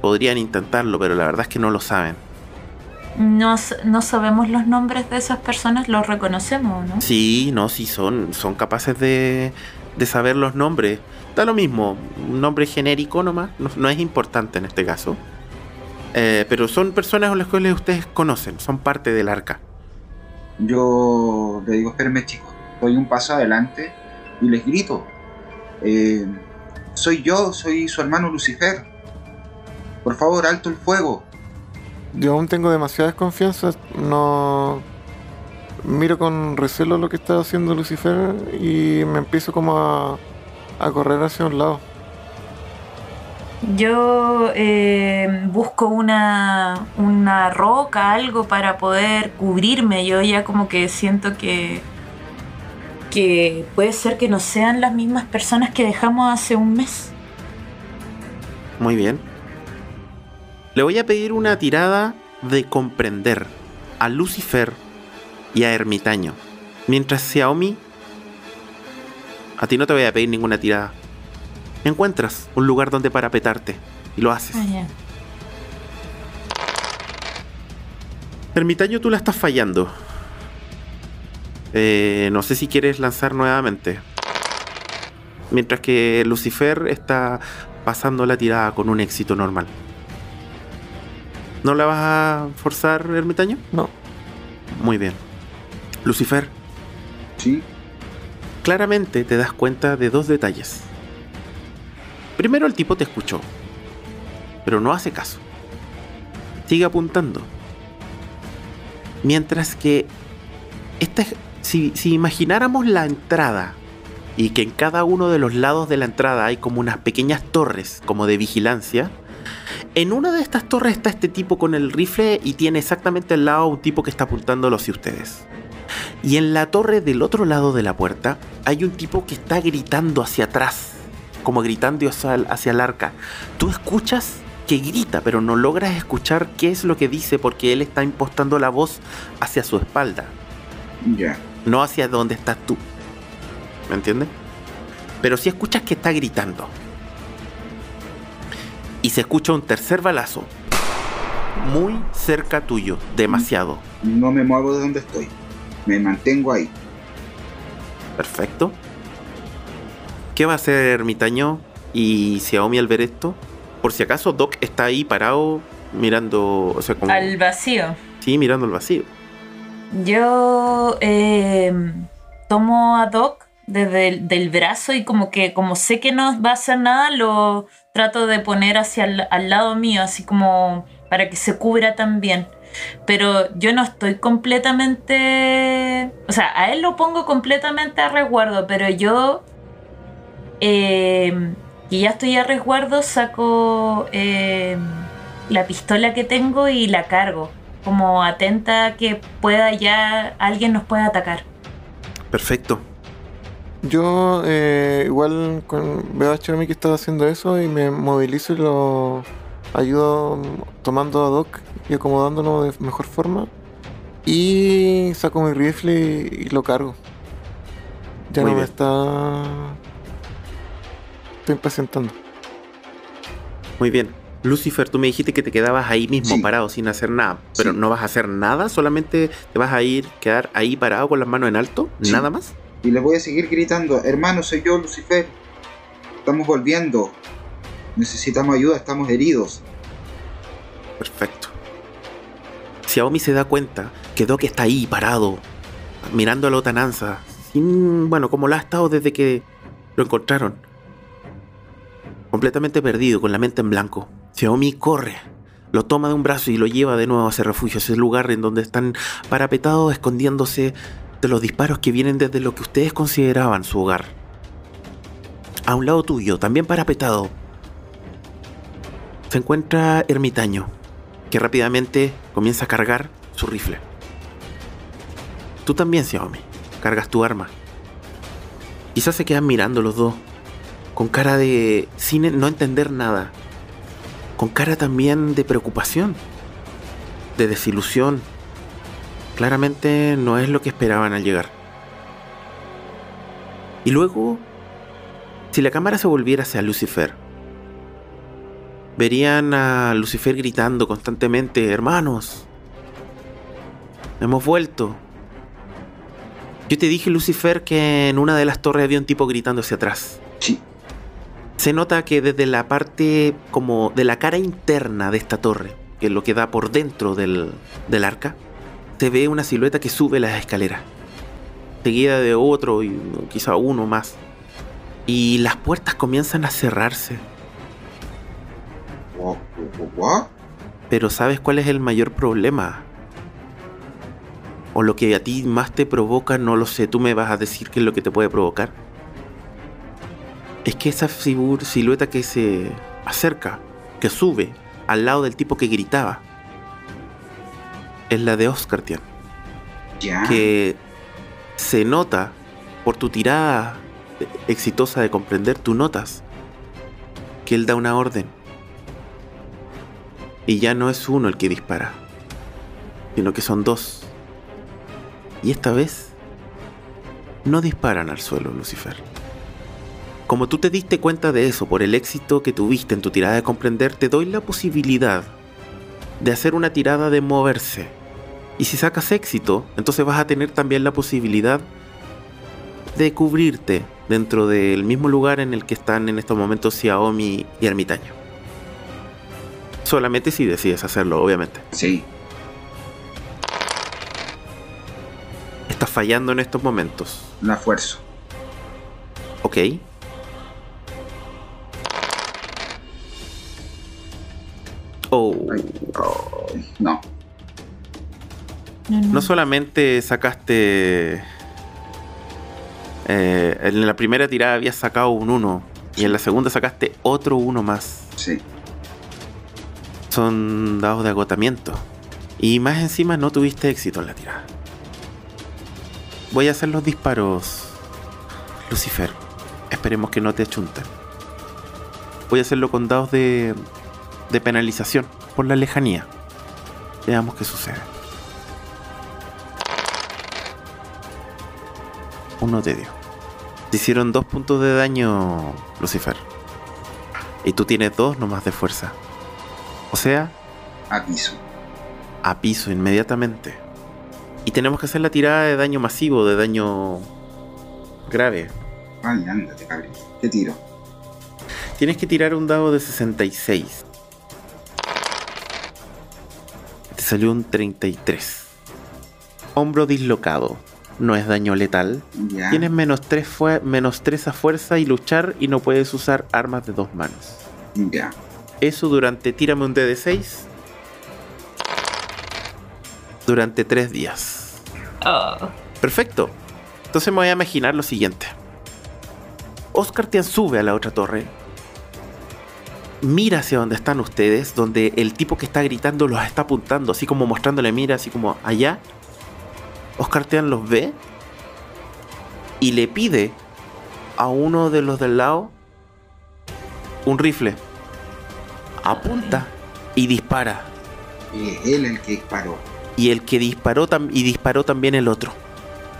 podrían intentarlo, pero la verdad es que no lo saben.
No, s- no sabemos los nombres de esas personas, los reconocemos, ¿no?
Sí, no, sí, son, son capaces de, de saber los nombres. Da lo mismo, un nombre genérico nomás, no, no es importante en este caso. Eh, pero son personas a las cuales ustedes conocen, son parte del arca.
Yo le digo, espérenme chicos, doy un paso adelante y les grito. Eh, soy yo, soy su hermano Lucifer. Por favor, alto el fuego.
Yo aún tengo demasiada desconfianza. No. Miro con recelo lo que está haciendo Lucifer y me empiezo como a, a correr hacia un lado.
Yo eh, busco una, una roca, algo para poder cubrirme. Yo ya como que siento que, que puede ser que no sean las mismas personas que dejamos hace un mes.
Muy bien. Le voy a pedir una tirada de comprender a Lucifer y a Ermitaño. Mientras Xiaomi, a ti no te voy a pedir ninguna tirada. Encuentras un lugar donde parapetarte y lo haces.
Ya.
Ermitaño, tú la estás fallando. Eh, no sé si quieres lanzar nuevamente. Mientras que Lucifer está pasando la tirada con un éxito normal. ¿No la vas a forzar, Ermitaño?
No.
Muy bien. Lucifer,
Sí,
claramente te das cuenta de dos detalles. Primero, el tipo te escuchó, pero no hace caso. Sigue apuntando. Mientras que esta, si, imagináramos la entrada y que en cada uno de los lados de la entrada hay como unas pequeñas torres como de vigilancia, en una de estas torres está este tipo con el rifle y tiene exactamente al lado un tipo que está apuntándolo hacia ustedes. Y en la torre del otro lado de la puerta hay un tipo que está gritando hacia atrás, como gritando hacia hacia el arca. Tú escuchas que grita, pero no logras escuchar qué es lo que dice porque él está impostando la voz hacia su espalda,
ya.
No hacia donde estás tú. ¿Me entiendes? Pero sí escuchas que está gritando. Y se escucha un tercer balazo. Muy cerca tuyo, demasiado.
No me muevo de donde estoy. Me mantengo ahí.
Perfecto. ¿Qué va a hacer Ermitaño y Xiaomi al ver esto? Por si acaso Doc está ahí parado mirando, o sea, como...
Al vacío.
Sí, mirando el vacío.
Yo eh, tomo a Doc desde el del brazo y como que como sé que no va a hacer nada, lo trato de poner hacia el, al lado mío, así como para que se cubra también. Pero yo no estoy completamente... O sea, a él lo pongo completamente a resguardo, pero yo... Eh, que ya estoy a resguardo, saco eh, la pistola que tengo y la cargo como atenta a que pueda ya alguien nos pueda atacar.
Perfecto.
Yo eh, igual con, veo a Chermi que está haciendo eso y me movilizo y lo ayudo tomando a Doc y acomodándolo de mejor forma. Y saco mi rifle y, y lo cargo. Ya
Muy
no me
bien.
está... Estoy impacientando.
Muy bien. Lucifer, tú me dijiste que te quedabas ahí mismo
Sí.
parado sin hacer nada, pero
Sí.
no vas a hacer nada, solamente te vas a ir, quedar ahí parado con las manos en alto,
Sí.
nada más.
Y le voy a seguir gritando, hermano, soy yo, Lucifer. Estamos volviendo. Necesitamos ayuda, estamos heridos.
Perfecto. Xiaomi se da cuenta que Doc está ahí parado, mirando a Lotananza, sin, bueno, como lo ha estado desde que lo encontraron. Completamente perdido, con la mente en blanco. Xiaomi corre, lo toma de un brazo y lo lleva de nuevo a ese refugio, ese lugar en donde están parapetados, escondiéndose de los disparos que vienen desde lo que ustedes consideraban su hogar. A un lado tuyo, también parapetado, se encuentra Ermitaño, que rápidamente comienza a cargar su rifle. Tú también, Xiaomi, cargas tu arma. Quizás se quedan mirando los dos, con cara de sin no entender nada, con cara también de preocupación, de desilusión. Claramente no es lo que esperaban al llegar. Y luego, si la cámara se volviera hacia Lucifer, verían a Lucifer gritando constantemente, hermanos, hemos vuelto. Yo te dije, Lucifer, que en una de las torres había un tipo gritando hacia atrás.
Sí.
Se nota que desde la parte como de la cara interna de esta torre, que es lo que da por dentro del, del arca, se ve una silueta que sube las escaleras, seguida de otro y quizá uno más. Y las puertas comienzan a cerrarse. Pero ¿sabes cuál es el mayor problema? O lo que a ti más te provoca, no lo sé, tú me vas a decir qué es lo que te puede provocar. Es que esa silueta que se acerca, que sube al lado del tipo que gritaba, es la de Oscar Tian.
Ya.
Que se nota por tu tirada exitosa de comprender, tú notas que él da una orden. Y ya no es uno el que dispara, sino que son dos. Y esta vez no disparan al suelo, Lucifer. Como tú te diste cuenta de eso por el éxito que tuviste en tu tirada de comprender, te doy la posibilidad de hacer una tirada de moverse. Y si sacas éxito, entonces vas a tener también la posibilidad de cubrirte dentro del mismo lugar en el que están en estos momentos Xiaomi y Ermitaño. Solamente si decides hacerlo, obviamente.
Sí.
Estás fallando en estos momentos.
Un esfuerzo.
Ok. Oh.
Ay, ay, no.
No, no.
No solamente sacaste... eh, en la primera tirada habías sacado un 1 y en la segunda sacaste otro 1 más.
Sí.
Son dados de agotamiento. Y más encima no tuviste éxito en la tirada. Voy a hacer los disparos, Lucifer. Esperemos que no te achunten. Voy a hacerlo con dados de, de penalización por la lejanía. Veamos qué sucede. Uno te dio. Te hicieron dos puntos de daño, Lucifer. Y tú tienes dos nomás de fuerza. O sea,
A piso.
a piso inmediatamente. Y tenemos que hacer la tirada de daño masivo, de daño grave.
Ay, ándate, cabrón. ¿Qué tiro?
Tienes que tirar un dado de 66. Salió un 33. Hombro dislocado. No es daño letal. Tienes menos 3, menos 3 a fuerza y luchar y no puedes usar armas de dos manos.
Ya.
Eso durante, tírame un DD6. Durante 3 días.
Oh.
Perfecto. Entonces me voy a imaginar lo siguiente. Oscar Tian sube a la otra torre. Mira hacia donde están ustedes, donde el tipo que está gritando los está apuntando, así como mostrándole mira, así como allá. Oscar Tian los ve y le pide a uno de los del lado un rifle. Apunta y dispara.
Y es él el que disparó.
y el que disparó y disparó también el otro.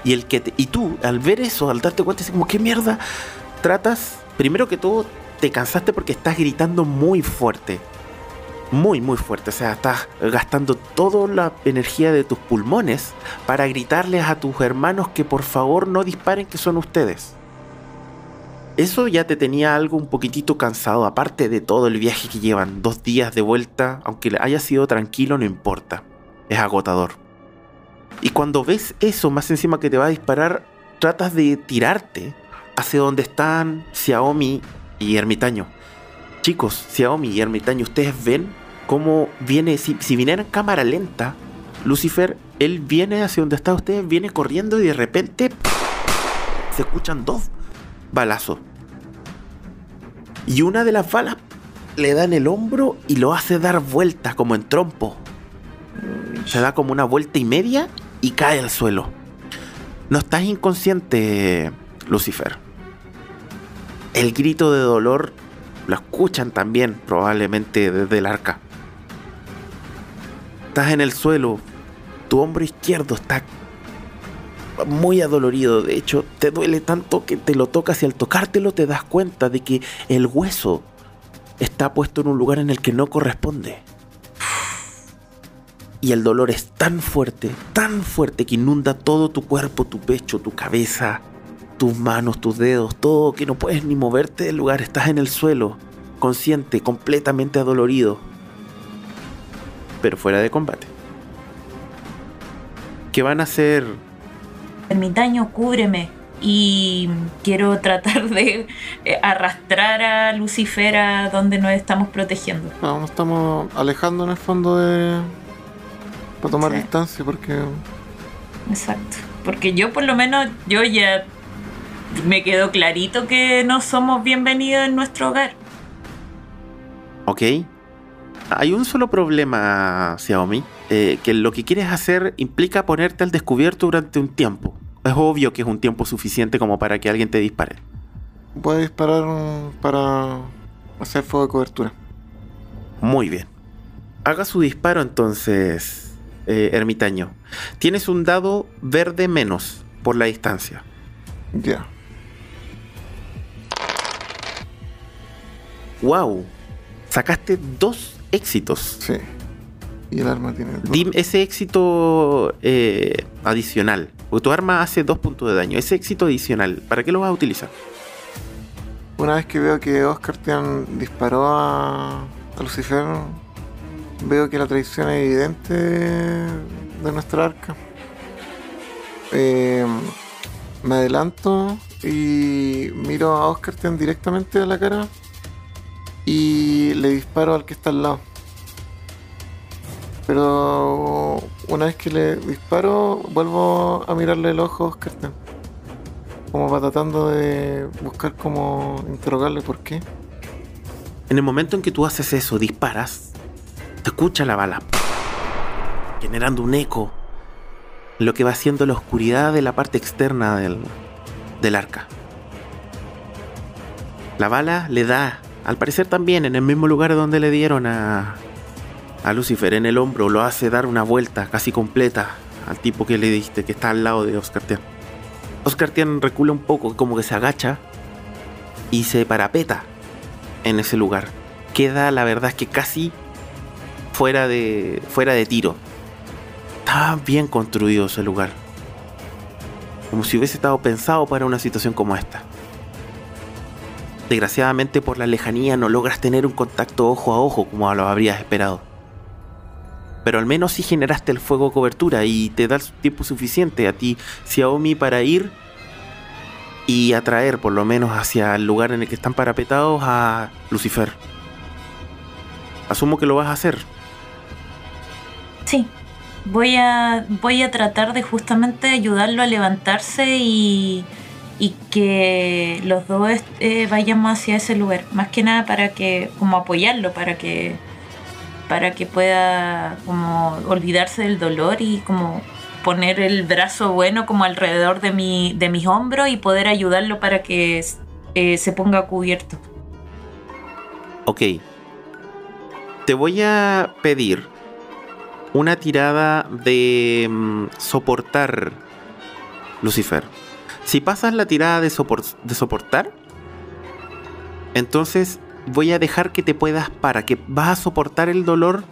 Y el que te- y tú al ver eso, al darte cuenta, es como qué mierda tratas. Primero que todo te cansaste porque estás gritando muy fuerte, muy muy fuerte. O sea, estás gastando toda la energía de tus pulmones para gritarles a tus hermanos que por favor no disparen, que son ustedes. Eso ya te tenía algo un poquitito cansado, aparte de todo el viaje que llevan, dos días de vuelta, aunque haya sido tranquilo, no importa es agotador. Y cuando ves eso, más encima que te va a disparar, tratas de tirarte hacia donde están Xiaomi y Ermitaño. Chicos, Xiaomi y Ermitaño, ustedes ven cómo viene, si, si viniera en cámara lenta, Lucifer, él viene hacia donde está ustedes, viene corriendo y de repente se escuchan dos balazos. Y una de las balas le da en el hombro y lo hace dar vueltas como en trompo. Se da como una vuelta y media y cae al suelo. No estás inconsciente, Lucifer. El grito de dolor lo escuchan también, probablemente desde el arca. Estás en el suelo. Tu hombro izquierdo está muy adolorido. De hecho, te duele tanto que te lo tocas y al tocártelo te das cuenta de que el hueso está puesto en un lugar en el que no corresponde. Y el dolor es tan fuerte, tan fuerte que inunda todo tu cuerpo, tu pecho, tu cabeza, tus manos, tus dedos, todo que no puedes ni moverte del lugar. Estás en el suelo, consciente, completamente adolorido, pero fuera de combate. ¿Qué van a hacer?
Ermitaño, cúbreme. Y quiero [laughs] tratar de eh, arrastrar a Lucifer a donde nos estamos protegiendo.
No, nos estamos alejando en el fondo de. para tomar
Sí.
distancia porque.
Exacto. Porque yo por lo menos, yo ya me quedó clarito que no somos bienvenidos en nuestro hogar.
¿Ok? Hay un solo problema, Xiaomi, eh, que lo que quieres hacer implica ponerte al descubierto durante un tiempo. Es obvio que es un tiempo suficiente como para que alguien te dispare.
Voy a disparar para hacer fuego de cobertura.
Muy bien. Haga su disparo entonces, eh, ermitaño. Tienes un dado verde menos por la distancia.
Ya.
¡Wow! Sacaste dos éxitos.
Sí. Y el arma tiene. dos.
Dim ese éxito eh, adicional. Porque tu arma hace dos puntos de daño. Ese éxito adicional, ¿para qué lo vas a utilizar?
Una vez que veo que Oscar Tian disparó a, a Lucifer, veo que la traición es evidente de nuestra arca. Eh, me adelanto y miro a Oscar Tian directamente a la cara y le disparo al que está al lado. Pero una vez que le disparo, vuelvo a mirarle el ojo a Oscar. Como va tratando de buscar como interrogarle por qué.
En el momento en que tú haces eso, disparas, te escucha la bala, generando un eco, lo que va haciendo la oscuridad de la parte externa del, del arca. La bala le da, al parecer también, en el mismo lugar donde le dieron a, a Lucifer, en el hombro, lo hace dar una vuelta casi completa al tipo que le diste, que está al lado de Oscar Tian. Oscar Tian recula un poco, como que se agacha y se parapeta en ese lugar. Queda, la verdad que casi fuera de, fuera de tiro. Está bien construido ese lugar. Como si hubiese estado pensado para una situación como esta. Desgraciadamente por la lejanía no logras tener un contacto ojo a ojo como lo habrías esperado. Pero al menos sí generaste el fuego cobertura y te da el tiempo suficiente a ti, Xiaomi, para ir y atraer por lo menos hacia el lugar en el que están parapetados a Lucifer. Asumo que lo vas a hacer.
Sí. Voy a, voy a tratar de justamente ayudarlo a levantarse y, y que los dos eh, vayamos hacia ese lugar. Más que nada para que, como apoyarlo, para que, para que pueda como olvidarse del dolor y como poner el brazo bueno como alrededor de, mi, de mis hombros y poder ayudarlo para que eh, se ponga cubierto.
Ok. Te voy a pedir una tirada de mm, soportar, Lucifer. Si pasas la tirada de, sopor- de soportar, entonces voy a dejar que te puedas para que vas a soportar el dolor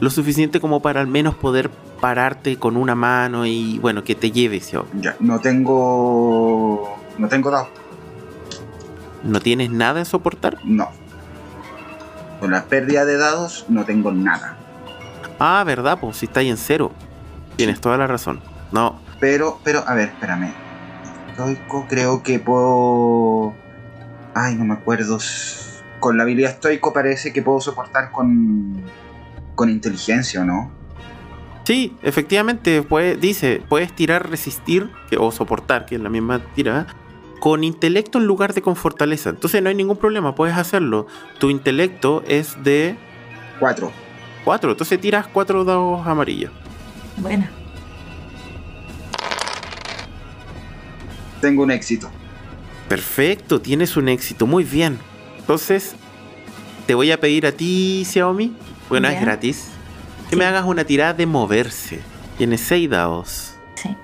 lo suficiente como para al menos poder pararte con una mano y bueno, que te lleves.
Ya, no tengo. No tengo dados.
¿No tienes nada de soportar?
No. Con la pérdida de dados no tengo nada.
Ah, verdad, pues si está ahí en cero. Tienes toda la razón. No,
Pero, pero, a ver, espérame. Estoico, creo que puedo. Ay, no me acuerdo. Con la habilidad estoico parece que puedo soportar con. con inteligencia, ¿o no?
Sí, efectivamente, puede- dice, puedes tirar resistir que- o soportar, que es la misma tirada, con intelecto en lugar de con fortaleza. Entonces no hay ningún problema, puedes hacerlo. Tu intelecto es de
Cuatro.
4, entonces tiras 4 dados amarillos.
Buena.
Tengo un éxito.
Perfecto, tienes un éxito, muy bien. Entonces, te voy a pedir a ti, Xiaomi, bueno, es gratis, que
Sí.
me hagas una tirada de moverse. Tienes 6 dados.
Sí.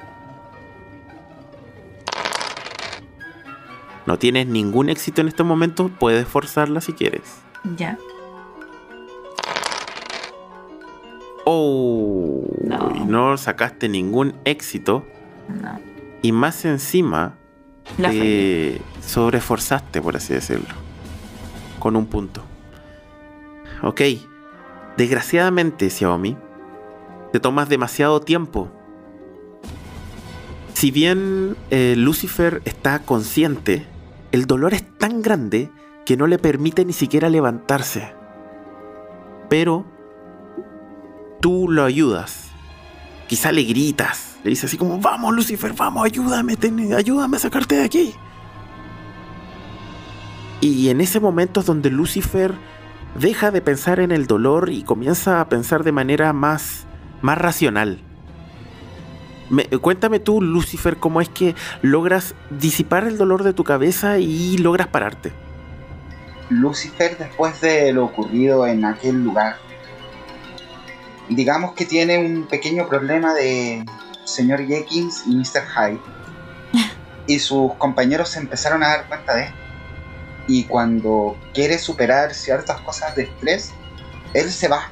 No tienes ningún éxito en este momento, puedes forzarla si quieres.
Ya.
Oh,
No.
y no sacaste ningún éxito
No.
Y más encima
La
te sobreforzaste, por así decirlo, con un punto. Ok, desgraciadamente, Xiaomi, te tomas demasiado tiempo. Si bien eh, Lucifer está consciente, el dolor es tan grande que no le permite ni siquiera levantarse. Pero tú lo ayudas. Quizá le gritas, le dices así como, vamos Lucifer, vamos, ayúdame, ayúdame a sacarte de aquí. Y en ese momento es donde Lucifer deja de pensar en el dolor y comienza a pensar de manera más, más racional. Me- cuéntame tú, Lucifer, cómo es que logras disipar el dolor de tu cabeza y logras pararte.
Lucifer, después de lo ocurrido en aquel lugar, digamos que tiene un pequeño problema de señor Jenkins y Mr. Hyde. Y sus compañeros se empezaron a dar cuenta de esto. Y cuando quiere superar ciertas cosas de estrés, él se va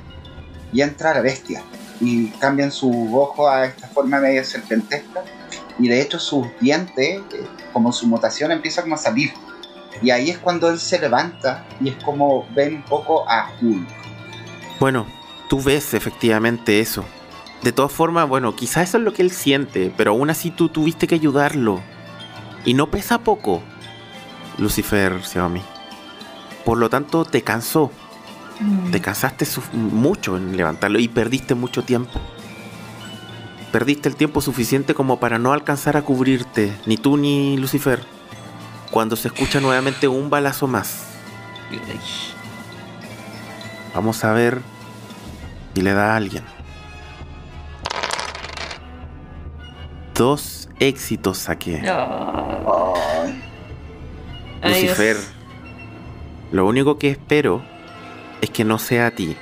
y entra la bestia. Y cambian su ojo a esta forma medio serpentesca. Y de hecho sus dientes, eh, como su mutación, empieza como a salir. Y ahí es cuando él se levanta y es como ven un poco a Hulk.
Bueno, tú ves efectivamente eso. De todas formas, bueno, quizás eso es lo que él siente, pero aún así tú tuviste que ayudarlo. Y no pesa poco, Lucifer Xiaomi. Por lo tanto, te cansó.
Mm.
Te cansaste mucho en levantarlo y perdiste mucho tiempo. Perdiste el tiempo suficiente como para no alcanzar a cubrirte, ni tú ni Lucifer. Cuando se escucha nuevamente un balazo más. Vamos a ver y le da a alguien. Dos éxitos saqué.
Oh.
Lucifer, lo único que espero es que no sea a ti.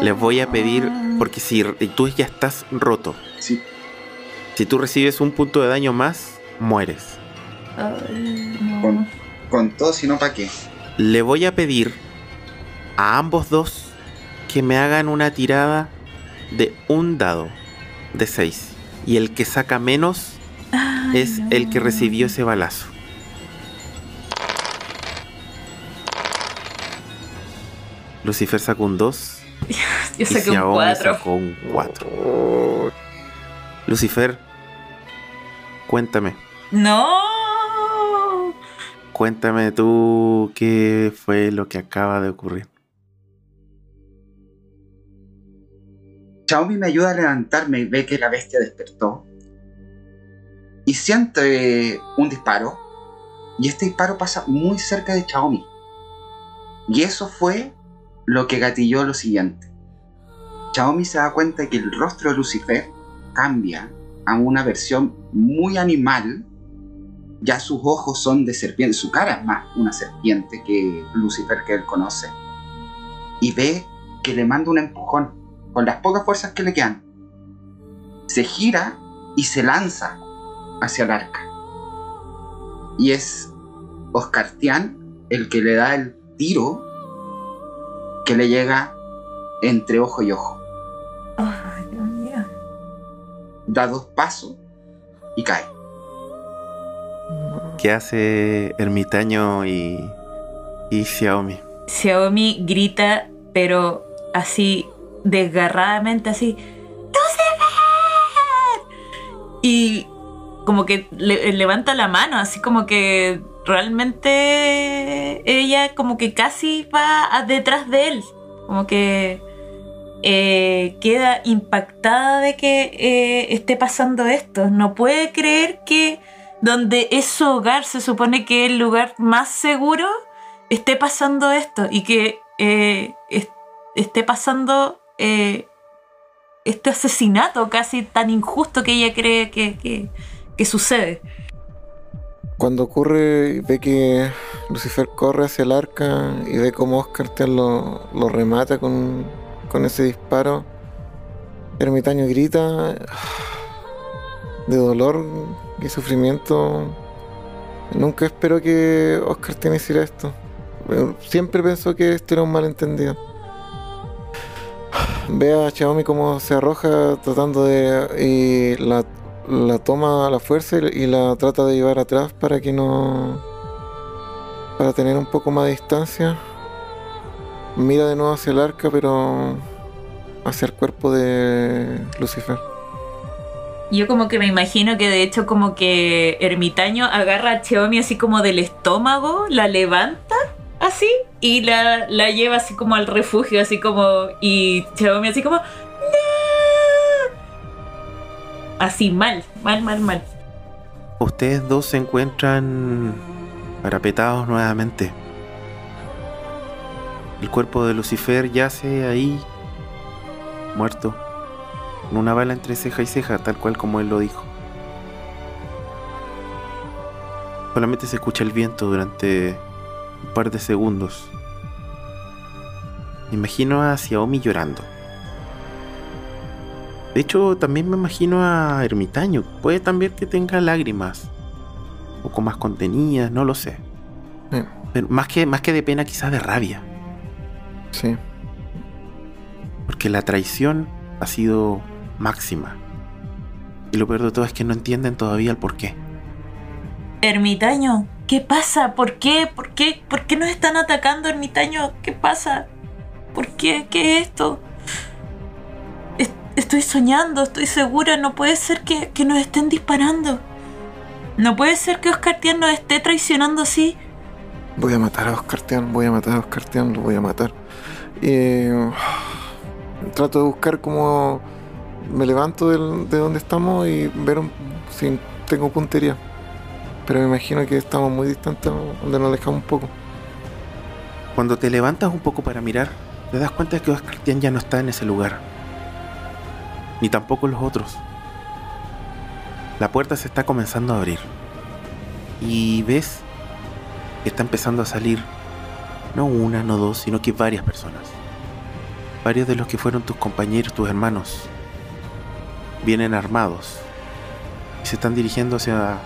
Les voy a pedir, porque si tú ya estás roto,
sí.
si tú recibes un punto de daño más, mueres.
Ay, no.
Con, con todo, si no, ¿para qué?
Le voy a pedir a ambos dos que me hagan una tirada de un dado de 6. Y el que saca menos
Ay,
es el que
no.
recibió ese balazo. Lucifer sacó un 2 [laughs]
Yo
y
saqué un
Xiaomi
4.
sacó un 4. Lucifer, cuéntame.
¡No!
Cuéntame tú qué fue lo que acaba de ocurrir.
Xiaomi me ayuda a levantarme y ve que la bestia despertó. Y siente un disparo. Y este disparo pasa muy cerca de Xiaomi. Y eso fue lo que gatilló lo siguiente. Xiaomi se da cuenta de que el rostro de Lucifer cambia a una versión muy animal. Ya sus ojos son de serpiente, su cara es más una serpiente que Lucifer que él conoce. Y ve que le manda un empujón con las pocas fuerzas que le quedan. Se gira y se lanza hacia el arca. Y es Oscar Tian el que le da el tiro que le llega entre ojo y ojo.
Ay, Dios mío.
Da dos pasos y cae.
¿Qué hace Ermitaño y, y Xiaomi?
Xiaomi grita, pero así desgarradamente, así. Y como que le- levanta la mano, así como que realmente ella como que casi va detrás de él. Como que eh, queda impactada de que eh, esté pasando esto. No puede creer que donde es su hogar, se supone que es el lugar más seguro, esté pasando esto y que eh, es- esté pasando eh, este asesinato casi tan injusto que ella cree que, que- sucede.
Cuando ocurre y ve que Lucifer corre hacia el arca y ve cómo Oscar te lo, lo remata con, con ese disparo, Ermitaño grita de dolor y sufrimiento. Nunca espero que Oscar te hiciera esto. Siempre pensó que esto era un malentendido. Ve a Xiaomi como se arroja tratando de... y la toma a la fuerza y la trata de llevar atrás para que no. para tener un poco más de distancia. Mira de nuevo hacia el arca, pero. hacia el cuerpo de Lucifer.
Yo como que me imagino que de hecho como que Ermitaño agarra a Xiaomi así como del estómago, la levanta así y la, la lleva así como al refugio, así como... Y Xiaomi así como... Así mal, mal, mal, mal.
Ustedes dos se encuentran parapetados nuevamente. El cuerpo de Lucifer yace ahí, muerto, con una bala entre ceja y ceja, tal cual como él lo dijo. Solamente se escucha el viento durante un par de segundos. Me imagino a Xiaomi llorando. De hecho, también me imagino a Ermitaño. Puede también que tenga lágrimas. Un poco más contenidas, no lo sé.
Eh,
Pero más que, más que de pena, quizás de rabia.
sí.
Porque la traición ha sido máxima. Y lo peor de todo es que no entienden todavía el porqué.
Ermitaño, ¿qué pasa? ¿Por qué? ¿Por qué? ¿Por qué nos están atacando, Ermitaño? ¿Qué pasa? ¿Por qué? ¿Qué es esto? Es- Estoy soñando, estoy segura, no puede ser que, que nos estén disparando. No puede ser que Oscar Tian nos esté traicionando así.
Voy a matar a Oscar Tian, voy a matar a Oscar Tian, lo voy a matar. Y. trato de buscar cómo. Me levanto de donde estamos y ver si tengo puntería. Pero me imagino que estamos muy distantes, donde nos alejamos un poco.
Cuando te levantas un poco para mirar, te das cuenta de que Oscar ya no está en ese lugar. Ni tampoco los otros. La puerta se está comenzando a abrir. Y ves que está empezando a salir no una, no dos, sino que varias personas. Varios de los que fueron tus compañeros, tus hermanos, vienen armados y se están dirigiendo hacia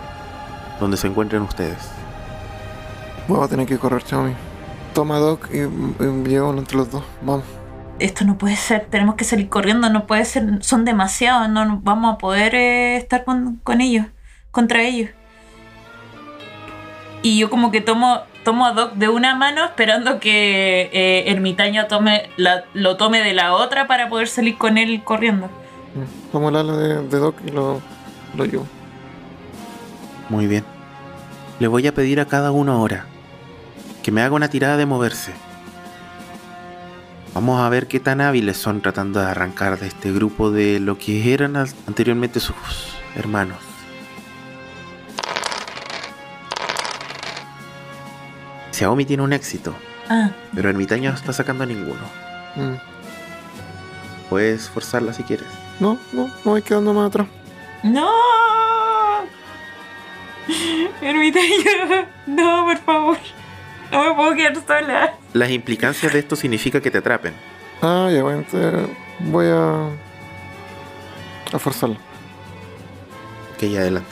donde se encuentran ustedes.
Vamos a tener que correr, Xiaomi. Toma Doc y, y llegamos entre los dos. Vamos.
Esto no puede ser, tenemos que salir corriendo, no puede ser, son demasiados, no vamos a poder eh, estar con, con ellos, contra ellos. Y yo como que tomo, tomo a Doc de una mano esperando que eh, Ermitaño tome la- lo tome de la otra para poder salir con él corriendo.
Mm, Tomo el ala de, de Doc y lo, lo llevo.
Muy bien. Le voy a pedir a cada uno ahora que me haga una tirada de moverse. Vamos a ver qué tan hábiles son tratando de arrancar de este grupo de lo que eran anteriormente sus hermanos. Xiaomi tiene un éxito,
Ah,
pero Ermitaño no está sacando ninguno.
Mm.
Puedes forzarla si quieres.
No, no, no voy quedando más atrás.
¡No! [laughs] Ermitaño, no, por favor. No me puedo quedar sola.
Las implicancias de esto significa que te atrapen.
Ah, ya, bueno, voy a. a forzarlo.
Ok, adelante.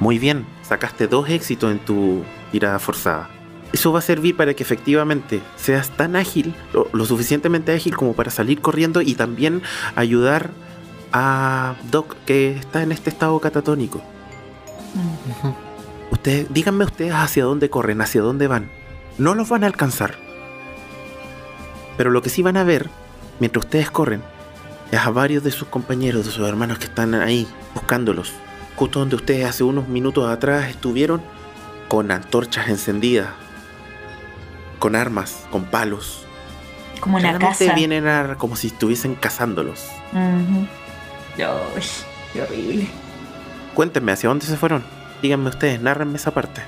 Muy bien, sacaste dos éxitos en tu tirada forzada. Eso va a servir para que efectivamente seas tan ágil, lo, lo suficientemente ágil como para salir corriendo y también ayudar a Doc que está en este estado catatónico. Ustedes, díganme ustedes hacia dónde corren, hacia dónde van. No los van a alcanzar. Pero lo que sí van a ver, mientras ustedes corren, a varios de sus compañeros, de sus hermanos que están ahí buscándolos. Justo donde ustedes hace unos minutos atrás estuvieron con antorchas encendidas, con armas, con palos.
Como una casa.
vienen a- como si estuviesen cazándolos.
Ujú. Ay, qué horrible.
Cuéntenme, ¿hacia dónde se fueron? Díganme ustedes, nárrenme esa parte.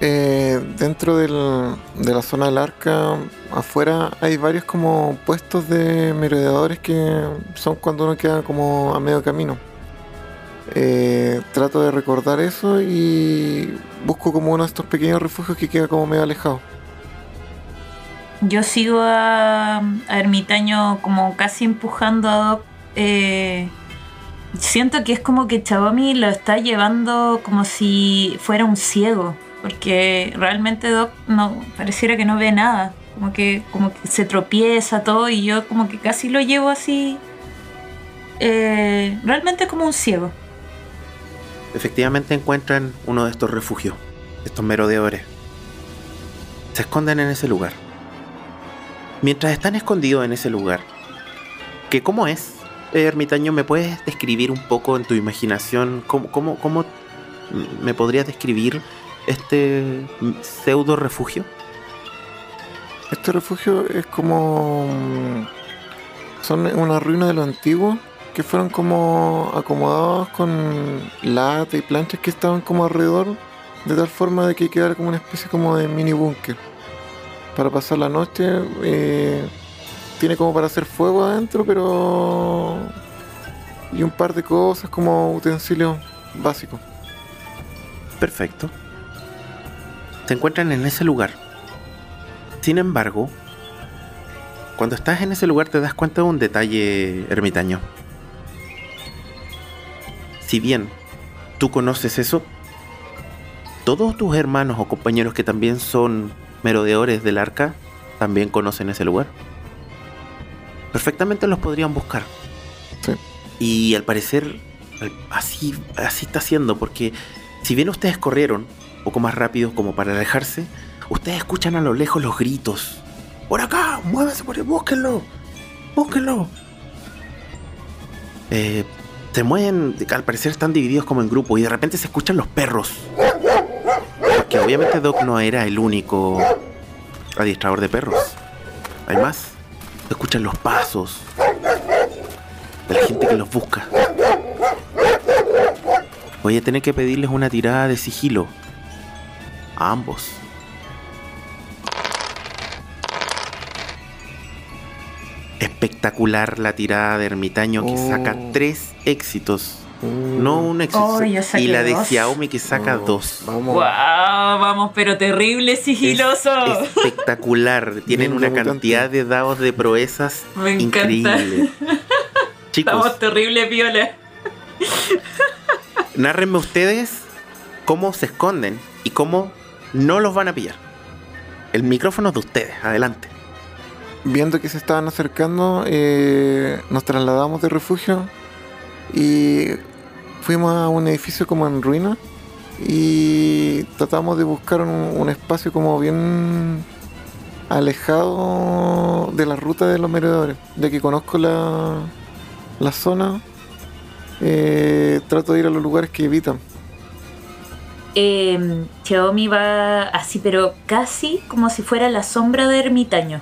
Eh, dentro del- de la zona del arca, afuera hay varios como puestos de merodeadores que son cuando uno queda como a medio camino. Eh, trato de recordar eso y busco como uno de estos pequeños refugios que queda como medio alejado.
Yo sigo a, a Ermitaño como casi empujando a Doc. Eh, siento que es como que Chabomi lo está llevando como si fuera un ciego. Porque realmente Doc no pareciera que no ve nada. Como que, como que se tropieza todo y yo como que casi lo llevo así. eh, realmente como un ciego.
Efectivamente encuentran uno de estos refugios, estos merodeadores. Se esconden en ese lugar. Mientras están escondidos en ese lugar, que cómo es, eh, ermitaño, ¿me puedes describir un poco en tu imaginación cómo, cómo, cómo me podrías describir este pseudo refugio?
Este refugio es como. Son una ruina de lo antiguo que fueron como acomodados con lata y planchas que estaban como alrededor, de tal forma de que quedara como una especie como de mini búnker. Para pasar la noche, eh, tiene como para hacer fuego adentro, pero. y un par de cosas como utensilios básicos.
Perfecto. Se encuentran en ese lugar. Sin embargo, cuando estás en ese lugar te das cuenta de un detalle ermitaño. Si bien tú conoces eso, todos tus hermanos o compañeros que también son merodeadores del arca también conocen ese lugar. Perfectamente los podrían buscar.
Sí.
Y al parecer así, así está siendo, porque si bien ustedes corrieron un poco más rápido como para alejarse, ustedes escuchan a lo lejos los gritos. Por acá, muévese por ahí, búsquenlo, búsquenlo. Eh, se mueven, al parecer están divididos como en grupos y de repente se escuchan los perros. Porque obviamente Doc no era el único adiestrador de perros. Hay más. Se escuchan los pasos de la gente que los busca. Voy a tener que pedirles una tirada de sigilo. A ambos. Espectacular la tirada de ermitaño que
Oh.
saca tres éxitos.
Mm.
No un éxito.
Oh,
y la de
dos.
Xiaomi que saca
Oh,
dos.
Vamos.
¡Wow! Vamos, pero terrible sigiloso.
Espectacular. [laughs] Tienen
Bien
una cantidad de dados de proezas
Me encanta.
increíble. [laughs] Chicos,
Estamos terrible viola. [laughs]
nárrenme ustedes cómo se esconden y cómo no los van a pillar. El micrófono es de ustedes, adelante.
Viendo que se estaban acercando, eh, nos trasladamos de refugio y fuimos a un edificio como en ruina y tratamos de buscar un, espacio como bien alejado de la ruta de los merodeadores. Ya que conozco la, la zona, eh, trato de ir a los lugares que evitan.
Eh, Xiaomi va así, pero casi como si fuera la sombra de ermitaño.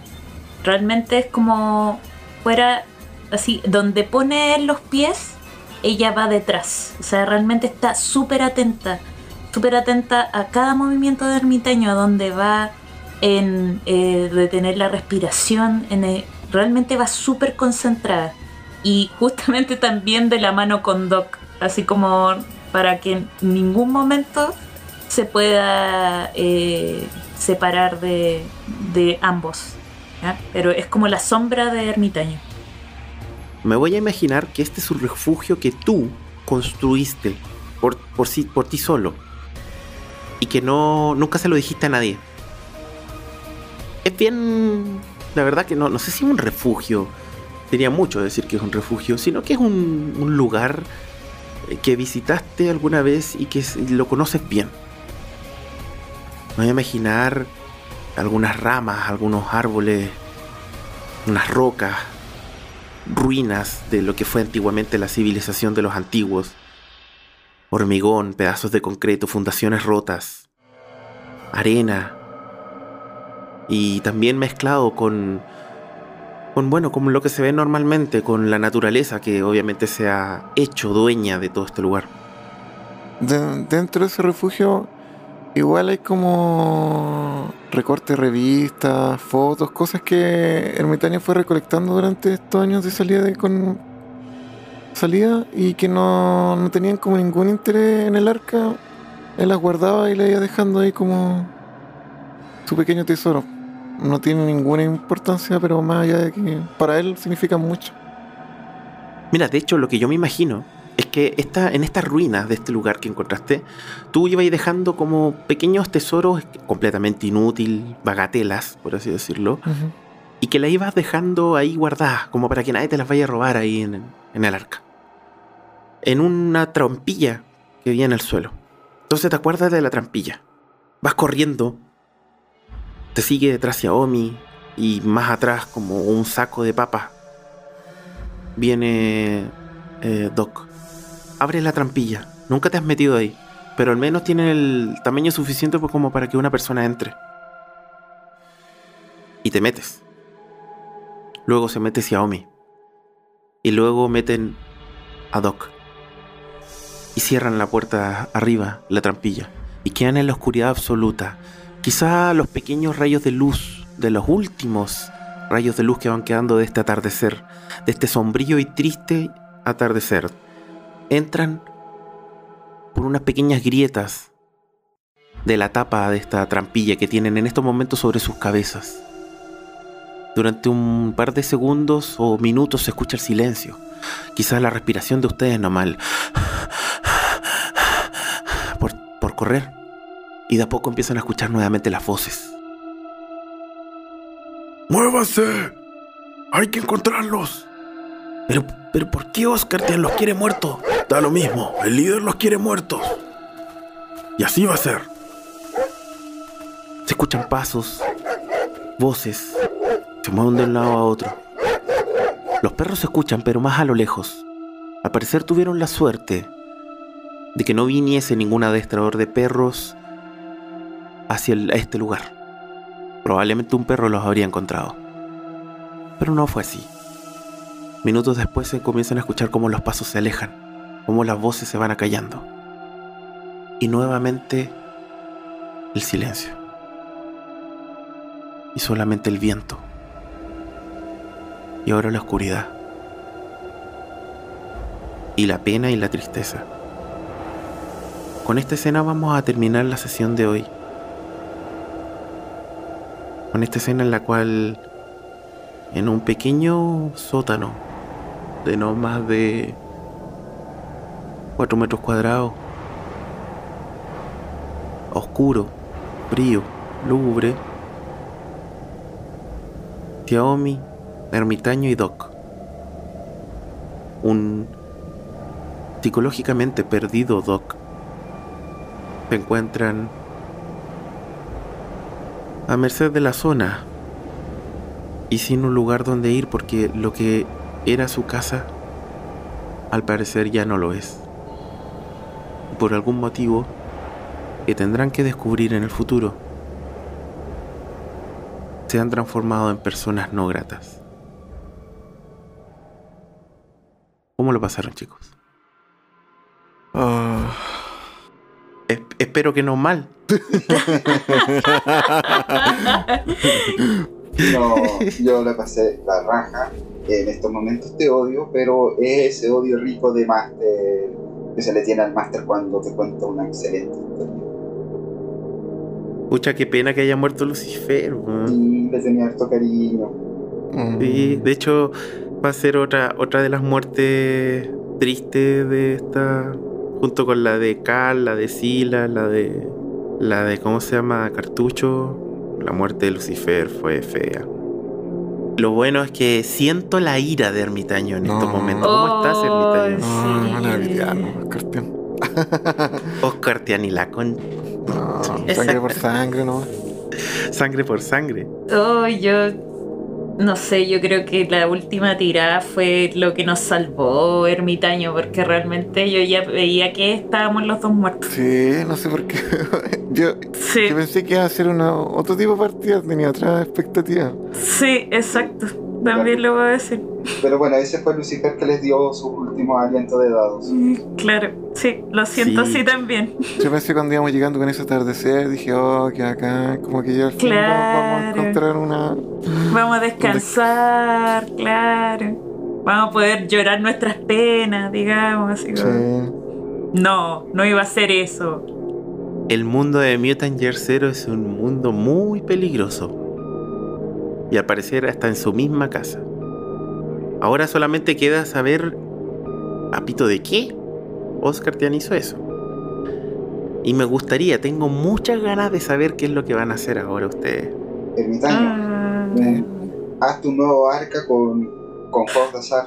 Realmente es como fuera así, donde pone los pies, ella va detrás. O sea, realmente está súper atenta, súper atenta a cada movimiento de ermitaño, a donde va en eh, detener la respiración, en el- realmente va súper concentrada. Y justamente también de la mano con Doc, así como para que en ningún momento se pueda eh, separar de, de ambos. Pero es como la sombra de ermitaño.
Me voy a imaginar que este es un refugio que tú construiste por, por, sí, por ti solo. Y que no nunca se lo dijiste a nadie. Es bien... La verdad que no, no sé si un refugio. Sería mucho decir que es un refugio, sino que es un, un lugar eh, que visitaste alguna vez y que lo conoces bien. Me voy a imaginar algunas ramas, algunos árboles, unas rocas, ruinas de lo que fue antiguamente la civilización de los antiguos. Hormigón, pedazos de concreto, fundaciones rotas, arena. Y también mezclado con, con, bueno, con lo que se ve normalmente, con la naturaleza que obviamente se ha hecho dueña de todo este lugar.
De- dentro de ese refugio, igual hay como recortes, revistas, fotos, cosas que Ermitaño fue recolectando durante estos años de salida de con salida y que no, no tenían como ningún interés en el arca. Él las guardaba y le iba dejando ahí como su pequeño tesoro. No tiene ninguna importancia, pero más allá de que para él significan mucho.
Mira, de hecho, lo que yo me imagino es que esta, en estas ruinas de este lugar que encontraste, tú ibas dejando como pequeños tesoros completamente inútil, bagatelas, por así decirlo, y que las ibas dejando ahí guardadas, como para que nadie te las vaya a robar ahí en, en el arca. En una trampilla que había en el suelo. Entonces te acuerdas de la trampilla. Vas corriendo, te sigue detrás Xiaomi, y más atrás, como un saco de papas, viene eh, Doc. Abre la trampilla. Nunca te has metido ahí. Pero al menos tiene el tamaño suficiente pues como para que una persona entre. Y te metes. Luego se mete Xiaomi. Y luego meten a Doc. Y cierran la puerta arriba, la trampilla. Y quedan en la oscuridad absoluta. Quizá los pequeños rayos de luz de los últimos rayos de luz que van quedando de este atardecer, de este sombrío y triste atardecer, entran por unas pequeñas grietas de la tapa de esta trampilla que tienen en estos momentos sobre sus cabezas. Durante un par de segundos o minutos se escucha el silencio, quizás la respiración de ustedes normal, por, por correr, y de a poco empiezan a escuchar nuevamente las voces.
¡Muévase! ¡Hay que encontrarlos!
Pero, pero ¿por qué Oscar los quiere muertos?
Da lo mismo, el líder los quiere muertos. Y así va a ser.
Se escuchan pasos, voces, se mueven de un lado a otro. Los perros se escuchan, pero más a lo lejos. Al parecer tuvieron la suerte de que no viniese ningún adestrador de perros hacia este lugar. Probablemente un perro los habría encontrado. Pero no fue así. Minutos después se comienzan a escuchar cómo los pasos se alejan, cómo las voces se van acallando. Y nuevamente el silencio. Y solamente el viento. Y ahora la oscuridad. Y la pena y la tristeza. Con esta escena vamos a terminar la sesión de hoy. Con esta escena en la cual en un pequeño sótano de no más de 4 metros cuadrados, oscuro, frío, lúgubre, Xiaomi, Ermitaño y Doc. Un psicológicamente perdido Doc. Se encuentran a merced de la zona y sin un lugar donde ir porque lo que era su casa al parecer ya no lo es. Por algún motivo que tendrán que descubrir en el futuro, se han transformado en personas no gratas. ¿Cómo lo pasaron chicos?
Ah,
Es- espero que no mal. [laughs]
No, yo le pasé la raja. En estos momentos te odio, pero es ese odio rico de máster que se le tiene al máster cuando te cuenta una excelente historia.
Pucha, qué pena que haya muerto Lucifer. weón.
Y le tenía harto cariño.
mm,
Sí, de hecho va a ser otra, otra de las muertes tristes de esta, junto con la de Cal, la de Sila, la de, la de, ¿cómo se llama? Cartucho. La muerte de Lucifer fue fea. Lo bueno es que siento la ira de Ermitaño en estos momentos. ¿Cómo estás, Ermitaño?
No,
Sí.
no, la no, Cartión.
Oscar Tianila [laughs] con
No, sangre por sangre, no.
sangre por sangre.
Oh, yo No sé, yo creo que la última tirada fue lo que nos salvó Ermitaño, porque realmente yo ya veía que estábamos los dos muertos.
Sí, no sé por qué. [laughs] yo,
Sí,
yo pensé que iba a ser una, otro tipo de partida, tenía otra expectativa.
sí, exacto. También lo voy a decir.
Pero bueno, ese fue Lucifer que les dio su último aliento de dados.
Claro, sí, lo siento
Sí.
así también.
Yo pensé cuando íbamos llegando con ese atardecer, dije, oh, que acá, como que ya al fin vamos- vamos a encontrar una.
Vamos a descansar, claro. Vamos a poder llorar nuestras penas, digamos. Así como-
Sí.
No, no iba a ser eso.
El mundo de Mutant Year Zero es un mundo muy peligroso. Y al parecer está en su misma casa. Ahora solamente queda saber a pito de qué Oscar Tian hizo eso. Y me gustaría, tengo muchas ganas de saber qué es lo que van a hacer ahora ustedes.
Ermitaño,
Ah,
Eh. haz tu nuevo arca con, con juegos de azar.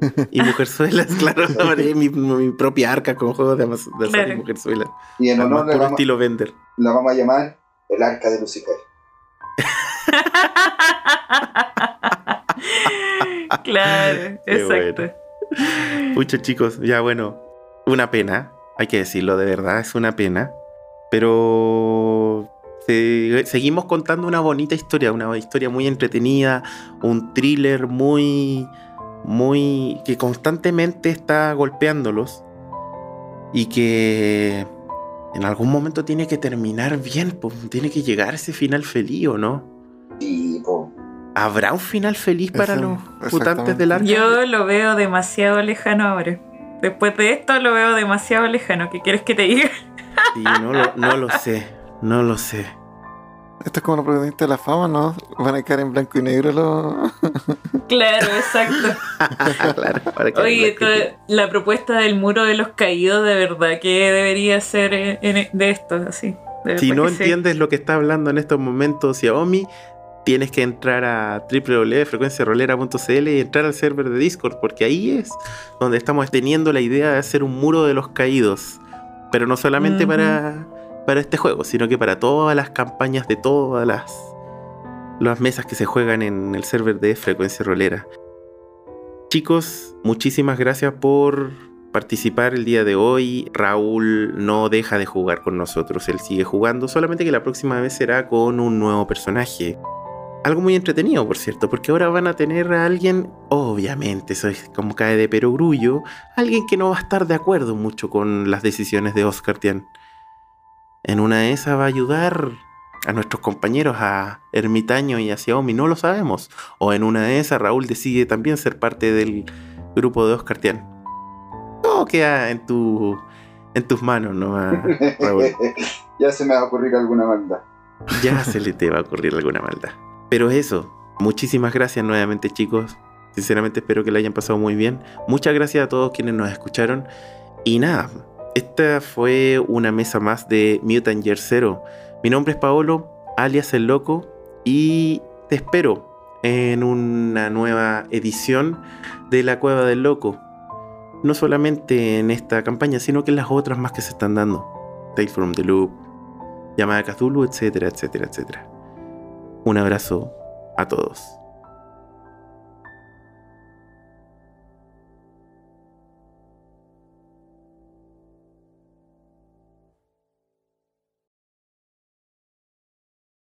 [laughs]
Y Mujerzuelas, claro, [laughs] haré mi, mi propia arca con juegos de, azar y. Mujerzuelas.
Y en
Además,
honor le
puro
vamos,
estilo vender.
la vamos a llamar el arca de Lucifer. [laughs] [laughs]
claro, [laughs]
Qué
exacto.
Pucha chicos, ya bueno, una pena, hay que decirlo de verdad, es una pena, pero se- seguimos contando una bonita historia, una historia muy entretenida, un thriller muy, muy, que constantemente está golpeándolos y que en algún momento tiene que terminar bien, pues, tiene que llegar ese final feliz, ¿o no? ¿Habrá un final feliz para
Eso,
los mutantes del arca?
Yo lo veo demasiado lejano ahora. Después de esto lo veo demasiado lejano. ¿Qué quieres que te diga? [laughs]
Sí, no lo, no lo sé, no lo sé.
Esto es como los protagonistas de la fama, ¿no? Van a quedar en blanco y negro los. [laughs]
Claro, exacto. [laughs]
claro, para que
Oye,
la
propuesta del muro de los caídos, de verdad que debería ser eh, en- de esto, así. De
si no entiendes lo que está hablando en estos momentos Xiaomi, tienes que entrar a www.frecuenciarolera.cl y entrar al server de Discord, porque ahí es donde estamos teniendo la idea de hacer un muro de los caídos. Pero no solamente para, para este juego, sino que para todas las campañas de todas las, las mesas que se juegan en el server de Frecuencia Rolera. Chicos, muchísimas gracias por participar el día de hoy. Raúl no deja de jugar con nosotros, él sigue jugando, solamente que la próxima vez será con un nuevo personaje. Algo muy entretenido, por cierto, porque ahora van a tener a alguien, obviamente, eso es como cae de perogrullo, alguien que no va a estar de acuerdo mucho con las decisiones de Oscar Tian. En una de esas va a ayudar a nuestros compañeros, a Ermitaño y a Xiaomi, no lo sabemos. O en una de esas Raúl decide también ser parte del grupo de Oscar Tian. Todo queda en, tu, en tus manos, ¿no, [laughs] Raúl?
ya se me va a ocurrir alguna maldad.
Ya se le te va a ocurrir alguna maldad. Pero eso, muchísimas gracias nuevamente chicos. Sinceramente espero que lo hayan pasado muy bien. Muchas gracias a todos quienes nos escucharon. Y nada, esta fue una mesa más de Mutant Year Zero. Mi nombre es Paolo, alias El Loco, y te espero en una nueva edición de La Cueva del Loco. No solamente en esta campaña, sino que en las otras más que se están dando. Tales from the Loop, Llamada Cthulhu, etcétera, etcétera, etcétera. Un abrazo a todos.